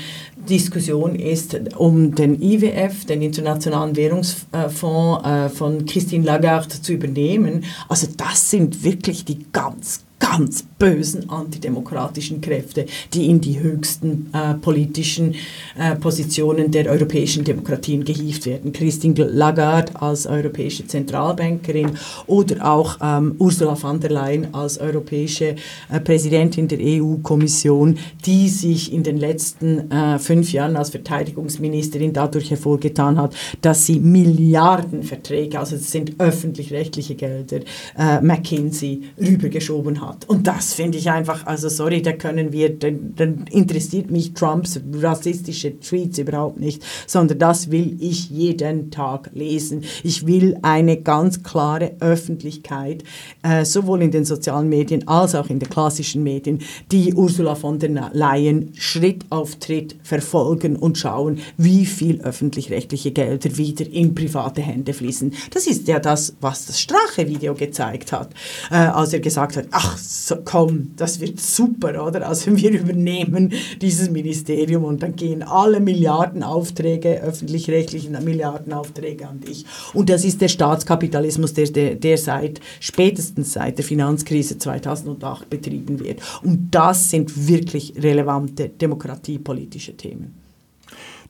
S2: Diskussion ist um den IWF, den Internationalen Währungsfonds äh, von Christine Lagarde zu übernehmen. Also das sind wirklich die ganz, ganz bösen antidemokratischen Kräfte, die in die höchsten äh, politischen äh, Positionen der europäischen Demokratien gehievt werden. Christine Lagarde als europäische Zentralbankerin oder auch ähm, Ursula von der Leyen als europäische äh, Präsidentin der EU-Kommission, die sich in den letzten äh, fünf Jahren als Verteidigungsministerin dadurch hervorgetan hat, dass sie Milliardenverträge, also das sind öffentlich-rechtliche Gelder, äh, McKinsey rübergeschoben hat. Und das finde ich einfach, also sorry, da können wir, dann, dann interessiert mich Trumps rassistische Tweets überhaupt nicht, sondern das will ich jeden Tag lesen. Ich will eine ganz klare Öffentlichkeit, äh, sowohl in den sozialen Medien als auch in den klassischen Medien, die Ursula von der Leyen Schritt auf Schritt verfolgen und schauen, wie viel öffentlich-rechtliche Gelder wieder in private Hände fließen. Das ist ja das, was das Strache-Video gezeigt hat, äh, als er gesagt hat, ach, so, komm, das wird super, oder? Also *laughs* wir übernehmen dieses Ministerium und dann gehen alle Milliardenaufträge, öffentlich-rechtlichen Milliardenaufträge an dich. Und das ist der Staatskapitalismus, der, der, der seit spätestens seit der Finanzkrise 2008 betrieben wird. Und das sind wirklich relevante demokratiepolitische Themen.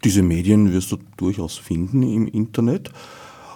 S1: Diese Medien wirst du durchaus finden im Internet.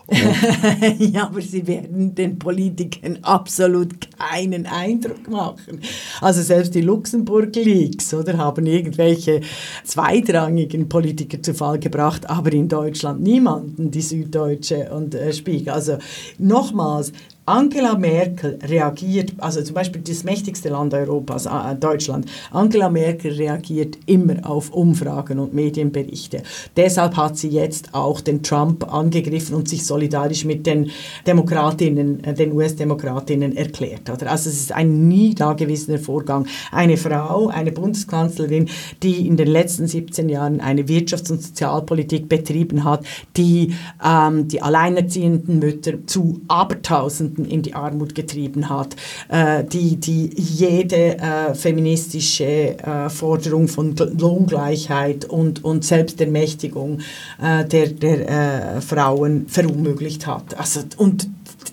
S1: *laughs*
S2: ja, aber sie werden den Politikern absolut keinen Eindruck machen. Also selbst die Luxemburg-Leaks oder haben irgendwelche zweitrangigen Politiker zu Fall gebracht, aber in Deutschland niemanden, die Süddeutsche und äh, Spiegel. Also nochmals, Angela Merkel reagiert, also zum Beispiel das mächtigste Land Europas, äh, Deutschland, Angela Merkel reagiert immer auf Umfragen und Medienberichte. Deshalb hat sie jetzt auch den Trump angegriffen und sich solidarisch mit den Demokratinnen, äh, den US-Demokratinnen erklärt. Also es ist ein nie dagewesener Vorgang. Eine Frau, eine Bundeskanzlerin, die in den letzten 17 Jahren eine Wirtschafts- und Sozialpolitik betrieben hat, die ähm, die alleinerziehenden Mütter zu Abertausend Studenten in die Armut getrieben hat, äh, die, die jede äh, feministische äh, Forderung von Lohngleichheit und, und Selbstermächtigung äh, der, der äh, Frauen verunmöglicht hat. Also, und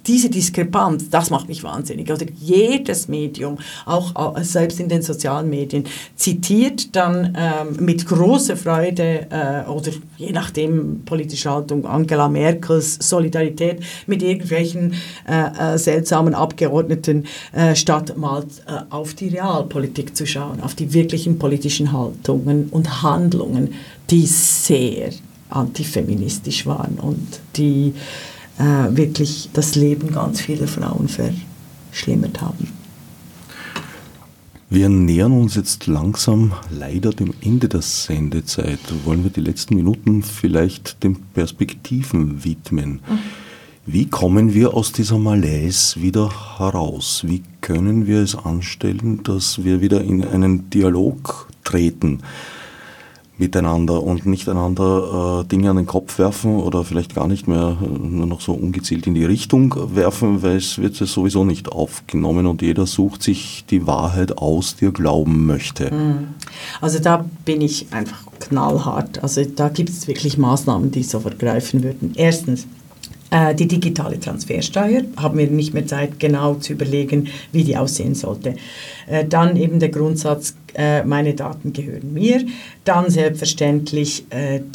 S2: diese Diskrepanz, das macht mich wahnsinnig. Oder jedes Medium, auch selbst in den sozialen Medien, zitiert dann ähm, mit großer Freude äh, oder je nachdem politische Haltung Angela Merkels Solidarität mit irgendwelchen äh, äh, seltsamen Abgeordneten, äh, statt mal äh, auf die Realpolitik zu schauen, auf die wirklichen politischen Haltungen und Handlungen, die sehr antifeministisch waren und die äh, wirklich das Leben ganz vieler Frauen verschlimmert haben.
S1: Wir nähern uns jetzt langsam leider dem Ende der Sendezeit. Wollen wir die letzten Minuten vielleicht den Perspektiven widmen? Mhm. Wie kommen wir aus dieser Malaise wieder heraus? Wie können wir es anstellen, dass wir wieder in einen Dialog treten? Miteinander und nicht einander äh, Dinge an den Kopf werfen oder vielleicht gar nicht mehr äh, nur noch so ungezielt in die Richtung werfen, weil es wird sowieso nicht aufgenommen und jeder sucht sich die Wahrheit aus, die er glauben möchte. Hm.
S2: Also da bin ich einfach knallhart. Also da gibt es wirklich Maßnahmen, die sofort greifen würden. Erstens, die digitale Transfersteuer haben wir nicht mehr Zeit, genau zu überlegen, wie die aussehen sollte. Äh, dann eben der Grundsatz, äh, meine Daten gehören mir. Dann selbstverständlich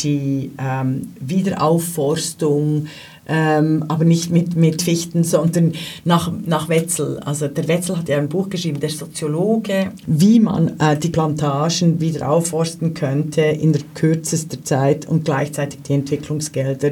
S2: die ähm, Wiederaufforstung ähm, aber nicht mit, mit Fichten, sondern nach, nach Wetzel. Also der Wetzel hat ja ein Buch geschrieben, der Soziologe, wie man äh, die Plantagen wieder aufforsten könnte in der kürzester Zeit und gleichzeitig die Entwicklungsgelder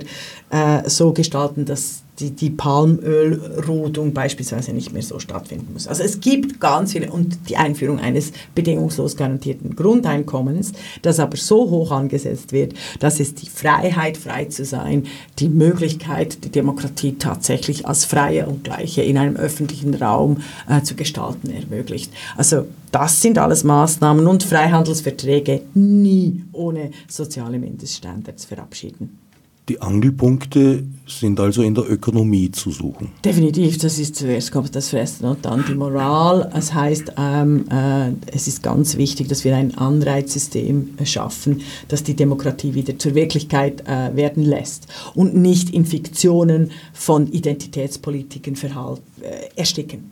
S2: äh, so gestalten, dass die, die Palmölrodung beispielsweise nicht mehr so stattfinden muss. Also es gibt ganz viele und die Einführung eines bedingungslos garantierten Grundeinkommens, das aber so hoch angesetzt wird, dass es die Freiheit, frei zu sein, die Möglichkeit, die Demokratie tatsächlich als freie und gleiche in einem öffentlichen Raum äh, zu gestalten ermöglicht. Also das sind alles Maßnahmen und Freihandelsverträge nie ohne soziale Mindeststandards verabschieden.
S1: Die Angelpunkte sind also in der Ökonomie zu suchen.
S2: Definitiv, das ist zuerst kommt das Fressen und dann die Moral. Das heißt, ähm, äh, es ist ganz wichtig, dass wir ein Anreizsystem schaffen, das die Demokratie wieder zur Wirklichkeit äh, werden lässt und nicht in Fiktionen von Identitätspolitiken äh, ersticken.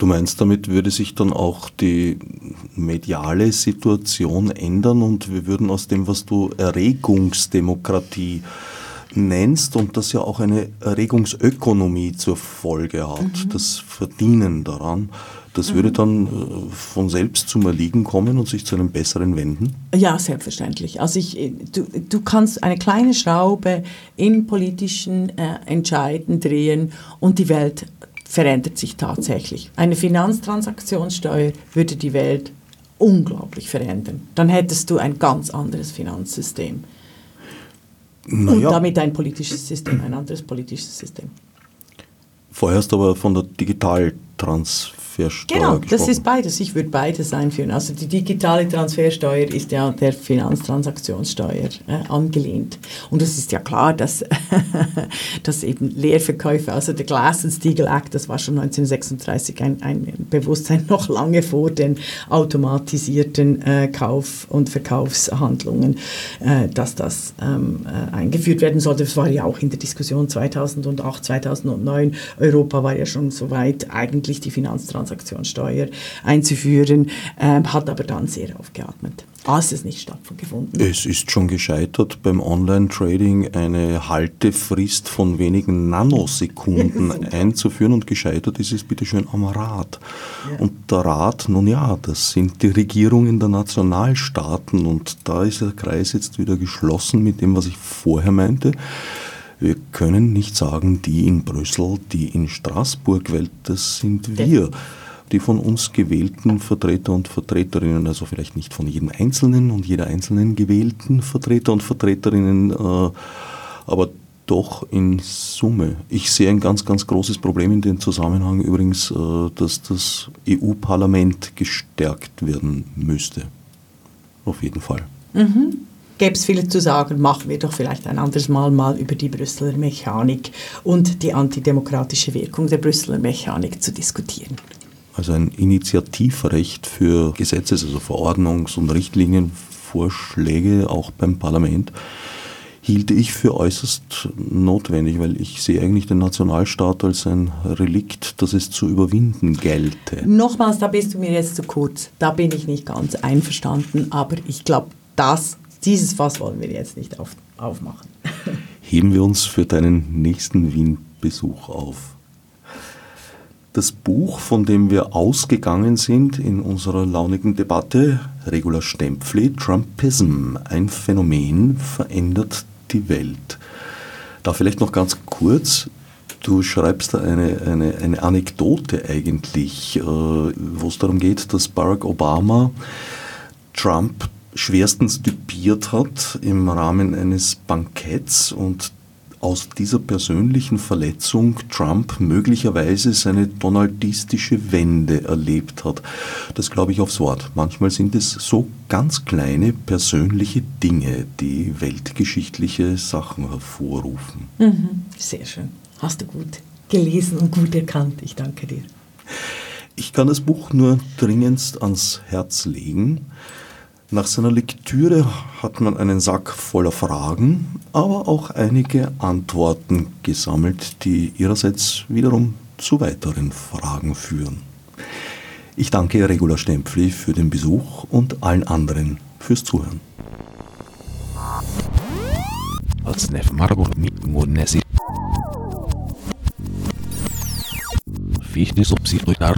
S1: Du meinst, damit würde sich dann auch die mediale Situation ändern und wir würden aus dem, was du Erregungsdemokratie nennst und das ja auch eine Erregungsökonomie zur Folge hat, mhm. das Verdienen daran, das mhm. würde dann äh, von selbst zum Erliegen kommen und sich zu einem besseren wenden?
S2: Ja, selbstverständlich. Also ich, äh, du, du kannst eine kleine Schraube im politischen äh, Entscheiden drehen und die Welt verändert sich tatsächlich. Eine Finanztransaktionssteuer würde die Welt unglaublich verändern. Dann hättest du ein ganz anderes Finanzsystem. Naja. Und damit ein politisches System, ein anderes politisches System.
S1: Vorher hast du aber von der Digitaltransformation Transfersteuer
S2: Genau, gesprochen. das ist beides. Ich würde beides einführen. Also die digitale Transfersteuer ist ja der Finanztransaktionssteuer äh, angelehnt. Und es ist ja klar, dass, *laughs* dass eben Leerverkäufe, also der Glass-Steagall Act, das war schon 1936 ein, ein Bewusstsein noch lange vor den automatisierten äh, Kauf- und Verkaufshandlungen, äh, dass das ähm, äh, eingeführt werden sollte. Das war ja auch in der Diskussion 2008, 2009. Europa war ja schon so weit, eigentlich die Finanztransaktionssteuer Transaktionssteuer einzuführen, äh, hat aber dann sehr aufgeatmet. Als es nicht stattgefunden.
S1: Es ist schon gescheitert beim Online-Trading eine Haltefrist von wenigen Nanosekunden *laughs* einzuführen und gescheitert ist es bitteschön am Rat. Ja. Und der Rat, nun ja, das sind die Regierungen der Nationalstaaten und da ist der Kreis jetzt wieder geschlossen mit dem, was ich vorher meinte. Wir können nicht sagen, die in Brüssel, die in Straßburg, weil das sind wir die von uns gewählten Vertreter und Vertreterinnen, also vielleicht nicht von jedem Einzelnen und jeder einzelnen gewählten Vertreter und Vertreterinnen, äh, aber doch in Summe. Ich sehe ein ganz, ganz großes Problem in dem Zusammenhang übrigens, äh, dass das EU-Parlament gestärkt werden müsste. Auf jeden Fall.
S2: Mhm. Gäbe es viel zu sagen, machen wir doch vielleicht ein anderes Mal mal über die Brüsseler Mechanik und die antidemokratische Wirkung der Brüsseler Mechanik zu diskutieren
S1: also ein Initiativrecht für Gesetzes-, also Verordnungs- und Richtlinienvorschläge auch beim Parlament hielte ich für äußerst notwendig, weil ich sehe eigentlich den Nationalstaat als ein Relikt, das es zu überwinden gelte.
S2: Nochmals, da bist du mir jetzt zu kurz. Da bin ich nicht ganz einverstanden, aber ich glaube, dieses Fass wollen wir jetzt nicht auf, aufmachen. *laughs*
S1: Heben wir uns für deinen nächsten Wien-Besuch auf. Das Buch, von dem wir ausgegangen sind in unserer launigen Debatte, Regula Stempfli, Trumpism, ein Phänomen verändert die Welt. Da vielleicht noch ganz kurz, du schreibst da eine, eine, eine Anekdote eigentlich, äh, wo es darum geht, dass Barack Obama Trump schwerstens düpiert hat im Rahmen eines Banketts und aus dieser persönlichen Verletzung Trump möglicherweise seine donaldistische Wende erlebt hat. Das glaube ich aufs Wort. Manchmal sind es so ganz kleine persönliche Dinge, die weltgeschichtliche Sachen hervorrufen.
S2: Mhm. Sehr schön. Hast du gut gelesen und gut erkannt. Ich danke dir.
S1: Ich kann das Buch nur dringendst ans Herz legen. Nach seiner Lektüre hat man einen Sack voller Fragen, aber auch einige Antworten gesammelt, die ihrerseits wiederum zu weiteren Fragen führen. Ich danke Regula Stempfli für den Besuch und allen anderen fürs Zuhören. Fichte subsidiar